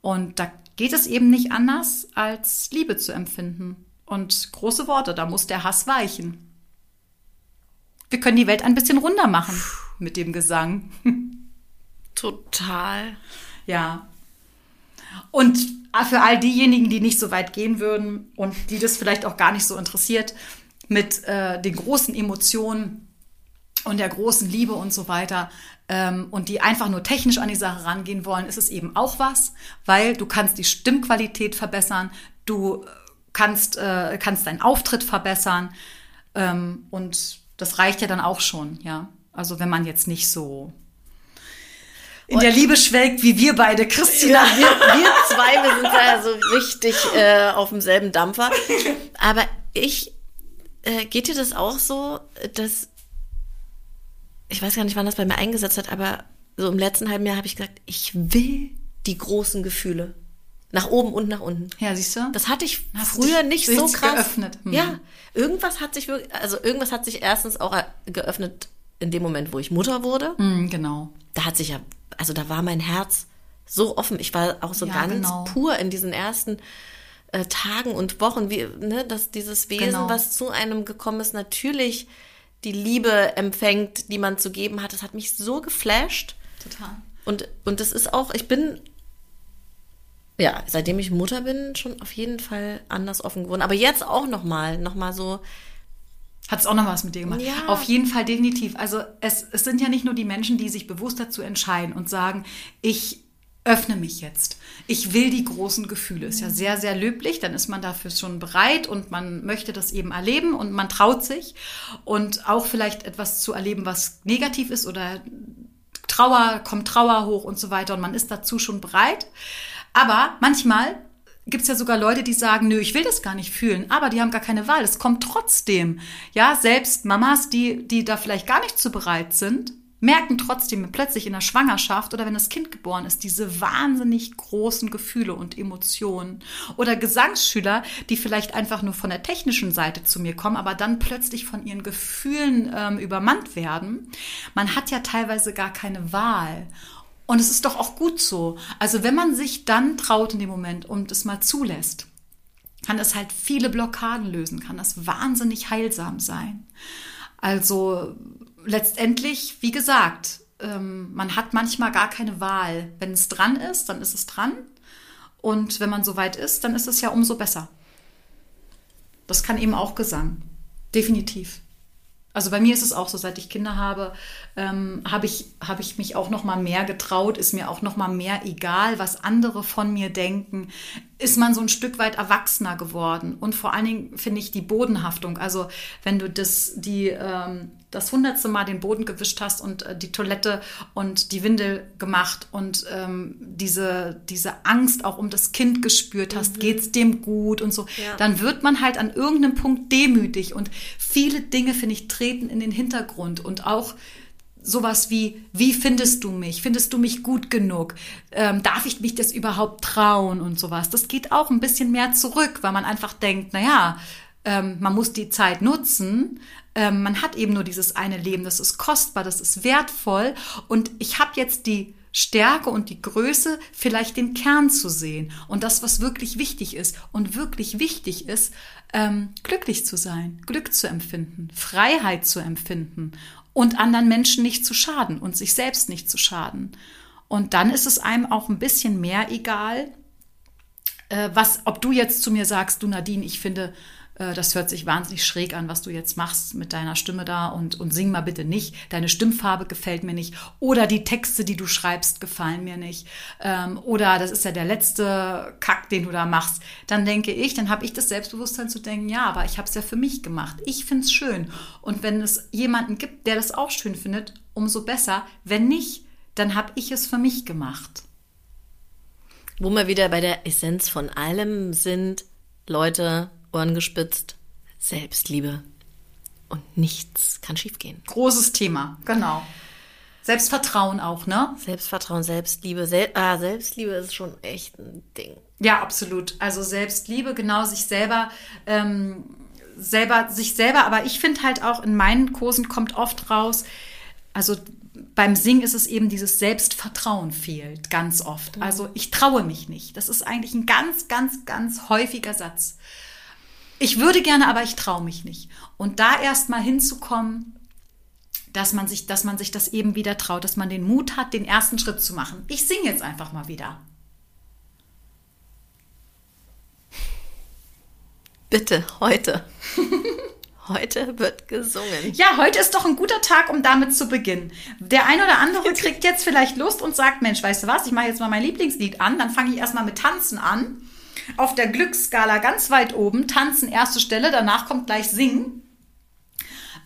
Und da geht es eben nicht anders, als Liebe zu empfinden. Und große Worte, da muss der Hass weichen. Wir können die Welt ein bisschen runder machen mit dem Gesang.
Total.
Ja. Und für all diejenigen, die nicht so weit gehen würden und die das vielleicht auch gar nicht so interessiert, mit äh, den großen Emotionen und der großen Liebe und so weiter ähm, und die einfach nur technisch an die Sache rangehen wollen, ist es eben auch was, weil du kannst die Stimmqualität verbessern, du kannst, äh, kannst deinen Auftritt verbessern ähm, und das reicht ja dann auch schon, ja. Also wenn man jetzt nicht so in der Liebe schwelgt, wie wir beide, Christina.
Ja, wir, wir zwei, wir sind da so richtig äh, auf demselben Dampfer. Aber ich, äh, geht dir das auch so, dass, ich weiß gar nicht, wann das bei mir eingesetzt hat, aber so im letzten halben Jahr habe ich gesagt, ich will die großen Gefühle. Nach oben und nach unten.
Ja, siehst du?
Das hatte ich Hast früher nicht so krass.
geöffnet.
Hm. Ja, irgendwas hat sich wirklich, also irgendwas hat sich erstens auch geöffnet in dem Moment, wo ich Mutter wurde.
Hm, genau.
Da hat sich ja, also da war mein Herz so offen. Ich war auch so ja, ganz genau. pur in diesen ersten äh, Tagen und Wochen, wie, ne, dass dieses Wesen, genau. was zu einem gekommen ist, natürlich die Liebe empfängt, die man zu geben hat. Das hat mich so geflasht.
Total.
Und, und das ist auch, ich bin ja, seitdem ich Mutter bin, schon auf jeden Fall anders offen geworden. Aber jetzt auch nochmal, nochmal so.
Hat es auch noch was mit dir gemacht?
Ja.
Auf jeden Fall definitiv. Also es, es sind ja nicht nur die Menschen, die sich bewusst dazu entscheiden und sagen, ich öffne mich jetzt. Ich will die großen Gefühle. Ist ja sehr, sehr löblich. Dann ist man dafür schon bereit und man möchte das eben erleben und man traut sich. Und auch vielleicht etwas zu erleben, was negativ ist oder Trauer, kommt Trauer hoch und so weiter. Und man ist dazu schon bereit. Aber manchmal gibt es ja sogar Leute, die sagen, nö, ich will das gar nicht fühlen, aber die haben gar keine Wahl. Es kommt trotzdem. Ja, selbst Mamas, die, die da vielleicht gar nicht zu bereit sind, merken trotzdem plötzlich in der Schwangerschaft oder wenn das Kind geboren ist, diese wahnsinnig großen Gefühle und Emotionen. Oder Gesangsschüler, die vielleicht einfach nur von der technischen Seite zu mir kommen, aber dann plötzlich von ihren Gefühlen ähm, übermannt werden. Man hat ja teilweise gar keine Wahl. Und es ist doch auch gut so. Also wenn man sich dann traut in dem Moment und es mal zulässt, kann es halt viele Blockaden lösen, kann das wahnsinnig heilsam sein. Also letztendlich, wie gesagt, ähm, man hat manchmal gar keine Wahl. Wenn es dran ist, dann ist es dran. Und wenn man so weit ist, dann ist es ja umso besser. Das kann eben auch Gesang. Definitiv. Also bei mir ist es auch so, seit ich Kinder habe, ähm, habe ich, hab ich mich auch noch mal mehr getraut, ist mir auch noch mal mehr egal, was andere von mir denken, ist man so ein Stück weit erwachsener geworden. Und vor allen Dingen finde ich die Bodenhaftung. Also wenn du das, die, ähm, das hundertste Mal den Boden gewischt hast und äh, die Toilette und die Windel gemacht und ähm, diese, diese Angst auch um das Kind gespürt hast, mhm. geht's dem gut und so, ja. dann wird man halt an irgendeinem Punkt demütig. Und viele Dinge, finde ich, treten in den Hintergrund und auch sowas wie, wie findest du mich? Findest du mich gut genug? Ähm, darf ich mich das überhaupt trauen und sowas? Das geht auch ein bisschen mehr zurück, weil man einfach denkt, naja, ähm, man muss die Zeit nutzen. Ähm, man hat eben nur dieses eine Leben, das ist kostbar, das ist wertvoll und ich habe jetzt die Stärke und die Größe, vielleicht den Kern zu sehen und das, was wirklich wichtig ist. Und wirklich wichtig ist, ähm, glücklich zu sein, Glück zu empfinden, Freiheit zu empfinden und anderen Menschen nicht zu schaden und sich selbst nicht zu schaden. Und dann ist es einem auch ein bisschen mehr egal, äh, was, ob du jetzt zu mir sagst, du Nadine, ich finde, äh, das hört sich wahnsinnig schräg an, was du jetzt machst mit deiner Stimme da und, und sing mal bitte nicht. Deine Stimmfarbe gefällt mir nicht. Oder die Texte, die du schreibst, gefallen mir nicht. Ähm, oder das ist ja der letzte Kack, den du da machst. Dann denke ich, dann habe ich das Selbstbewusstsein zu denken, ja, aber ich habe es ja für mich gemacht. Ich finde es schön. Und wenn es jemanden gibt, der das auch schön findet, umso besser. Wenn nicht, dann habe ich es für mich gemacht.
Wo wir wieder bei der Essenz von allem sind, Leute, Ohren gespitzt, Selbstliebe. Und nichts kann schiefgehen.
Großes Thema, genau. Selbstvertrauen auch, ne?
Selbstvertrauen, Selbstliebe. Sel ah, Selbstliebe ist schon echt ein Ding.
Ja, absolut. Also Selbstliebe, genau sich selber, ähm, selber, sich selber. Aber ich finde halt auch in meinen Kursen kommt oft raus, also beim Singen ist es eben dieses Selbstvertrauen fehlt ganz oft. Mhm. Also ich traue mich nicht. Das ist eigentlich ein ganz, ganz, ganz häufiger Satz. Ich würde gerne, aber ich traue mich nicht. Und da erst mal hinzukommen, dass man sich, dass man sich das eben wieder traut, dass man den Mut hat, den ersten Schritt zu machen. Ich singe jetzt einfach mal wieder.
Bitte, heute. Heute wird gesungen.
Ja, heute ist doch ein guter Tag, um damit zu beginnen. Der ein oder andere kriegt jetzt vielleicht Lust und sagt, Mensch, weißt du was, ich mache jetzt mal mein Lieblingslied an, dann fange ich erstmal mit Tanzen an. Auf der Glücksskala ganz weit oben, Tanzen erste Stelle, danach kommt gleich Singen.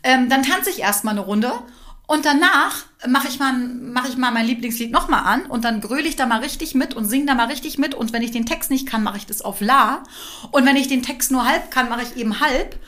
Ähm, dann tanze ich erstmal eine Runde und danach mache ich, mal, mach ich mal mein Lieblingslied nochmal an und dann gröle ich da mal richtig mit und singe da mal richtig mit. Und wenn ich den Text nicht kann, mache ich das auf La. Und wenn ich den Text nur halb kann, mache ich eben halb.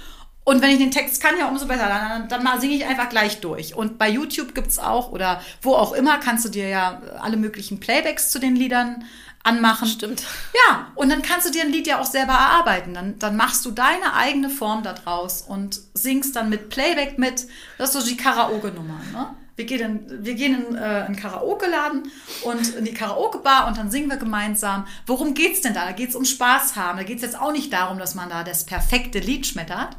Und wenn ich den Text kann, ja umso besser. Dann, dann mal singe ich einfach gleich durch. Und bei YouTube gibt's auch oder wo auch immer kannst du dir ja alle möglichen Playbacks zu den Liedern anmachen.
Stimmt.
Ja, und dann kannst du dir ein Lied ja auch selber erarbeiten. Dann, dann machst du deine eigene Form da draus und singst dann mit Playback mit. Das ist so die Karaoke-Nummer. Ne? Wir gehen in, wir gehen in äh, einen Karaoke-Laden und in die Karaoke-Bar und dann singen wir gemeinsam. Worum geht's denn da? Da geht's um Spaß haben. Da geht's jetzt auch nicht darum, dass man da das perfekte Lied schmettert,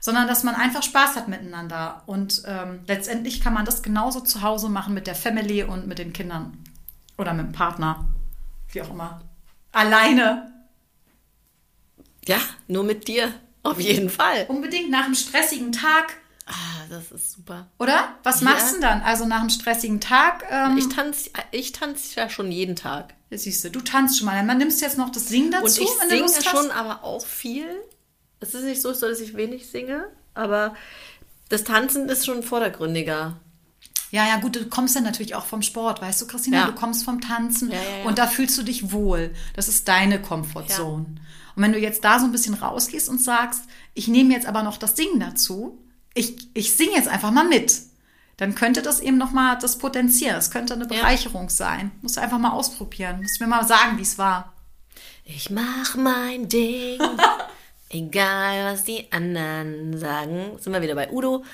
sondern dass man einfach Spaß hat miteinander. Und ähm, letztendlich kann man das genauso zu Hause machen mit der Family und mit den Kindern oder mit dem Partner, wie auch immer. Alleine.
Ja, nur mit dir. Auf jeden Fall.
Unbedingt nach einem stressigen Tag.
Ah, das ist super.
Oder? Was
Ja.
machst du denn dann? Also nach einem stressigen Tag? Ähm,
Ich tanze ich tanz ja schon jeden Tag.
siehst du, du tanzt schon mal. Man nimmst jetzt noch das Singen dazu,
Und ich
wenn du
singe schon, aber auch viel. Es ist nicht so, dass ich wenig singe, aber das Tanzen ist schon vordergründiger.
Ja, ja, gut, du kommst ja natürlich auch vom Sport, weißt du, Christina?
Ja.
Du kommst vom Tanzen
Ja, ja,
und da fühlst du dich wohl. Das ist deine Comfortzone. Und wenn du jetzt da so ein bisschen rausgehst und sagst, ich nehme jetzt aber noch das Singen dazu, ich, ich singe jetzt einfach mal mit, dann könnte das eben nochmal das potenzieren. Das könnte eine Bereicherung sein. Musst du einfach mal ausprobieren. Musst mir mal sagen, wie es war.
Ich mach mein Ding, egal was die anderen sagen. Sind wir wieder bei Udo.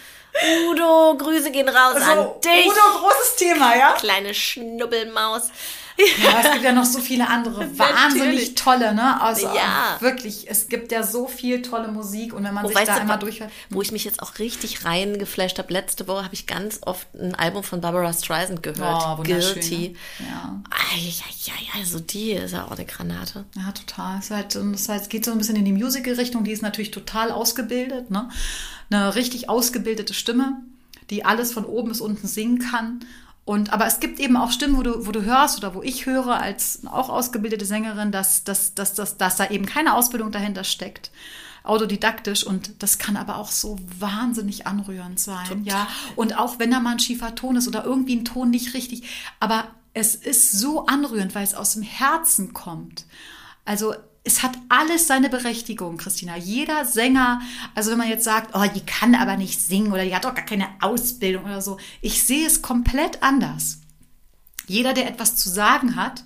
Udo, Grüße gehen raus an dich.
Udo, großes Thema, ja?
Kleine Schnubbelmaus.
Ja, es gibt ja noch so viele andere wahnsinnig tolle, ne? Also
Ja.
wirklich, es gibt ja so viel tolle Musik und wenn man
Oh,
sich da
du,
einmal durchhört.
Wo ich mich jetzt auch richtig reingeflasht habe, letzte Woche habe ich ganz oft ein Album von Barbara Streisand gehört.
Oh,
Guilty.
ne? Ja.
Ai, also die ist ja auch eine Granate.
Ja, total. Es, halt, es halt, geht so ein bisschen in die Musical-Richtung. Die ist natürlich total ausgebildet. Ne? Eine richtig ausgebildete Stimme, die alles von oben bis unten singen kann. Und, aber es gibt eben auch Stimmen, wo du, wo du hörst oder wo ich höre als auch ausgebildete Sängerin, dass, dass, dass, dass, dass da eben keine Ausbildung dahinter steckt. Autodidaktisch und das kann aber auch so wahnsinnig anrührend sein. Ja. Und auch wenn da mal ein schiefer Ton ist oder irgendwie ein Ton nicht richtig. Aber es ist so anrührend, weil es aus dem Herzen kommt. Also es hat alles seine Berechtigung, Christina. Jeder Sänger, also wenn man jetzt sagt, oh, die kann aber nicht singen oder die hat doch gar keine Ausbildung oder so, ich sehe es komplett anders. Jeder, der etwas zu sagen hat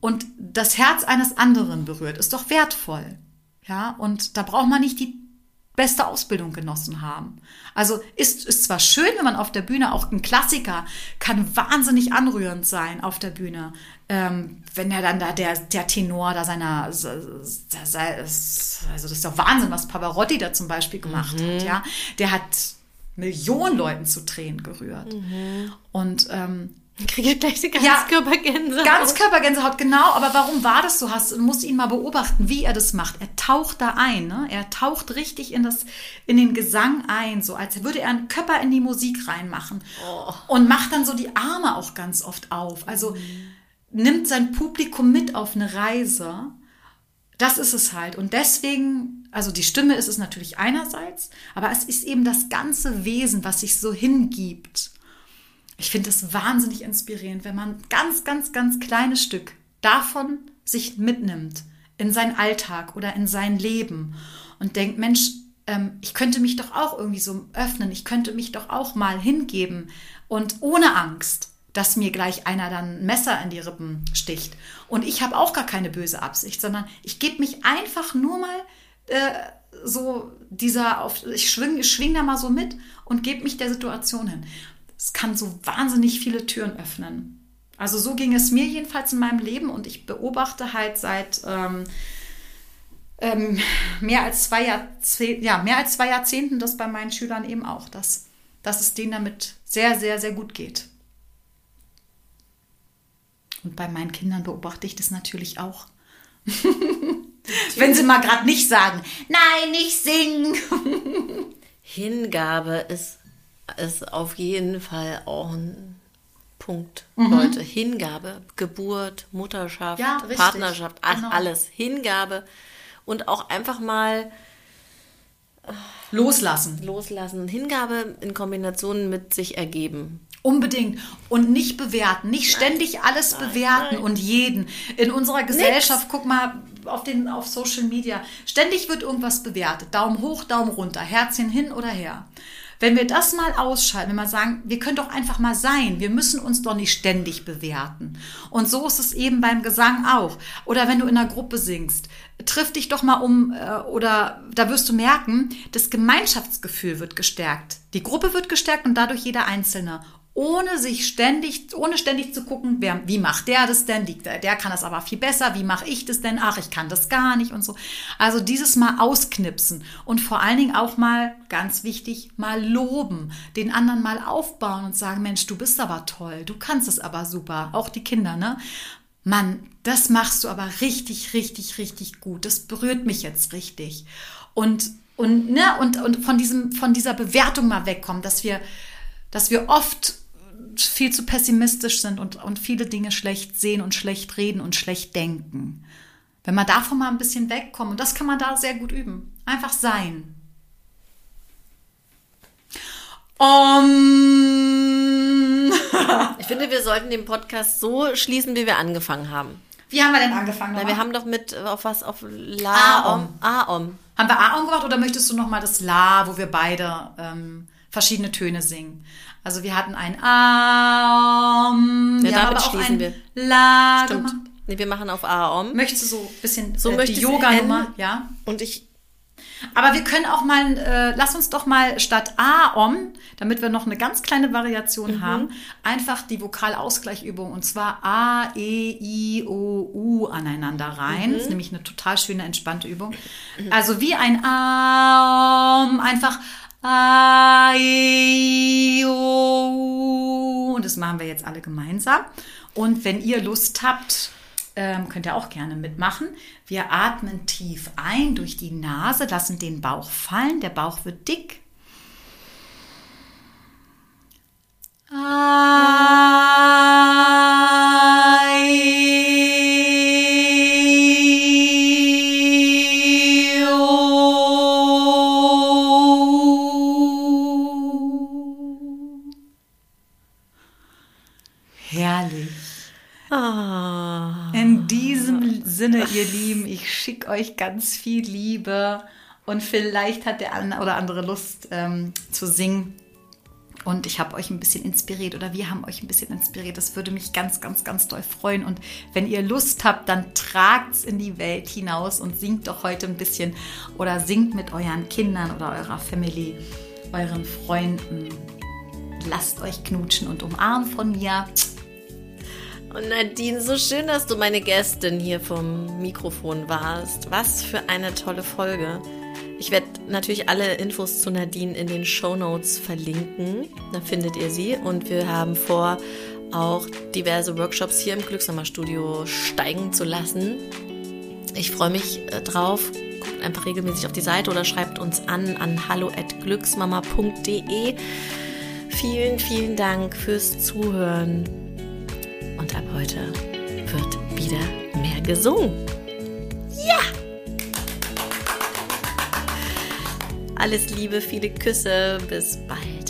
und das Herz eines anderen berührt, ist doch wertvoll. Ja, und da braucht man nicht die beste Ausbildung genossen haben. Also ist, ist zwar schön, wenn man auf der Bühne auch ein Klassiker kann wahnsinnig anrührend sein auf der Bühne, ähm, wenn er dann da der, der Tenor da seiner, also das ist doch Wahnsinn, was Pavarotti da zum Beispiel gemacht hat, ja. Der hat Millionen Leuten zu Tränen gerührt. Und ähm,
Kriege ich gleich die
Ja,
Ganzkörpergänsehaut.
Ganzkörpergänsehaut, genau. Aber warum war das so? Hast, du musst ihn mal beobachten, wie er das macht. Er taucht da ein, ne? Er taucht richtig in das, in den Gesang ein, so als würde er einen Körper in die Musik reinmachen. Und macht dann so die Arme auch ganz oft auf. Also nimmt sein Publikum mit auf eine Reise. Das ist es halt. Und deswegen, also die Stimme ist es natürlich einerseits, aber es ist eben das ganze Wesen, was sich so hingibt. Ich finde es wahnsinnig inspirierend, wenn man ganz, ganz, ganz kleines Stück davon sich mitnimmt in seinen Alltag oder in sein Leben und denkt, Mensch, ähm, ich könnte mich doch auch irgendwie so öffnen, ich könnte mich doch auch mal hingeben und ohne Angst, dass mir gleich einer dann ein Messer in die Rippen sticht. Und ich habe auch gar keine böse Absicht, sondern ich gebe mich einfach nur mal äh, so dieser auf, ich schwing, ich schwing da mal so mit und gebe mich der Situation hin. Es kann so wahnsinnig viele Türen öffnen. Also so ging es mir jedenfalls in meinem Leben und ich beobachte halt seit ähm, ähm, mehr als zwei Jahrzehnten, ja, mehr als zwei Jahrzehnten das bei meinen Schülern eben auch, dass, dass es denen damit sehr, sehr, sehr gut geht. Und bei meinen Kindern beobachte ich das natürlich auch. Wenn sie mal gerade nicht sagen, nein, nicht singen.
Hingabe ist, ist auf jeden Fall auch ein Punkt,
Mhm.
Leute. Hingabe, Geburt, Mutterschaft,
Ja.
Partnerschaft,
Genau.
alles. Hingabe und auch einfach mal
Loslassen.
loslassen. Hingabe in Kombination mit sich ergeben.
Unbedingt. Und nicht bewerten. Nicht ständig alles bewerten und jeden. In unserer Gesellschaft, guck mal auf, den, auf Social Media, ständig wird irgendwas bewertet. Daumen hoch, Daumen runter, Herzchen hin oder her. Wenn wir das mal ausschalten, wenn wir sagen, wir können doch einfach mal sein, wir müssen uns doch nicht ständig bewerten. Und so ist es eben beim Gesang auch. Oder wenn du in einer Gruppe singst, triff dich doch mal um äh, oder da wirst du merken, das Gemeinschaftsgefühl wird gestärkt. Die Gruppe wird gestärkt und dadurch jeder Einzelne ohne sich ständig, ohne ständig zu gucken, wer, wie macht der das denn? Die, der kann das aber viel besser. Wie mache ich das denn? Ach, ich kann das gar nicht und so. Also dieses Mal ausknipsen und vor allen Dingen auch mal, ganz wichtig, mal loben, den anderen mal aufbauen und sagen, Mensch, du bist aber toll, du kannst es aber super. Auch die Kinder, ne? Mann, das machst du aber richtig, richtig, richtig gut. Das berührt mich jetzt richtig. Und, und, ne, und, und von diesem, von dieser Bewertung mal wegkommen, dass wir, dass wir oft viel zu pessimistisch sind und, und viele Dinge schlecht sehen und schlecht reden und schlecht denken. Wenn man davon mal ein bisschen wegkommt, und das kann man da sehr gut üben. Einfach sein. Um,
Ich finde, wir sollten den Podcast so schließen, wie wir angefangen haben.
wie haben wir denn angefangen? Nochmal?
wir haben doch mit, äh, auf was, auf La,
Aom.
Om, Aom.
Haben wir Aon gemacht oder möchtest du noch mal das La, wo wir beide ähm, verschiedene Töne singen? Also wir hatten ein Aum,
Ja,
wir haben aber auch ein
wir.
La
Stimmt.
gemacht.
Nee, wir machen auf Aom.
Möchtest du so ein bisschen
So
äh, die Yoga-Nummer? Ja.
Und ich,
Aber wir können auch mal, äh, lass uns doch mal statt Aom, damit wir noch eine ganz kleine Variation haben, einfach die Vokalausgleichübung und zwar A, E, I, O, U aneinander rein. Das ist nämlich eine total schöne, entspannte Übung. Also wie ein Aom, einfach A, O, U. Und das machen wir jetzt alle gemeinsam. Und wenn ihr Lust habt, ähm, könnt ihr auch gerne mitmachen. Wir atmen tief ein durch die Nase, lassen den Bauch fallen. Der Bauch wird dick. Ai, ihr Lieben, ich schicke euch ganz viel Liebe und vielleicht hat der eine oder andere Lust ähm, zu singen. Und ich habe euch ein bisschen inspiriert oder wir haben euch ein bisschen inspiriert. Das würde mich ganz, ganz, ganz doll freuen. Und wenn ihr Lust habt, dann tragt es in die Welt hinaus und singt doch heute ein bisschen oder singt mit euren Kindern oder eurer Family, euren Freunden. Lasst euch knutschen und umarmen von mir.
Und Nadine, so schön, dass du meine Gästin hier vom Mikrofon warst. Was für eine tolle Folge. Ich werde natürlich alle Infos zu Nadine in den Show Notes verlinken. Da findet ihr sie. Und wir haben vor, auch diverse Workshops hier im Glückshammer Studio steigen zu lassen. Ich freue mich äh, drauf. Guckt einfach regelmäßig auf die Seite oder schreibt uns an an hallo@glücksmama.de. Vielen, vielen Dank fürs Zuhören. Und ab heute wird wieder mehr gesungen. Ja! Alles Liebe, viele Küsse. Bis bald.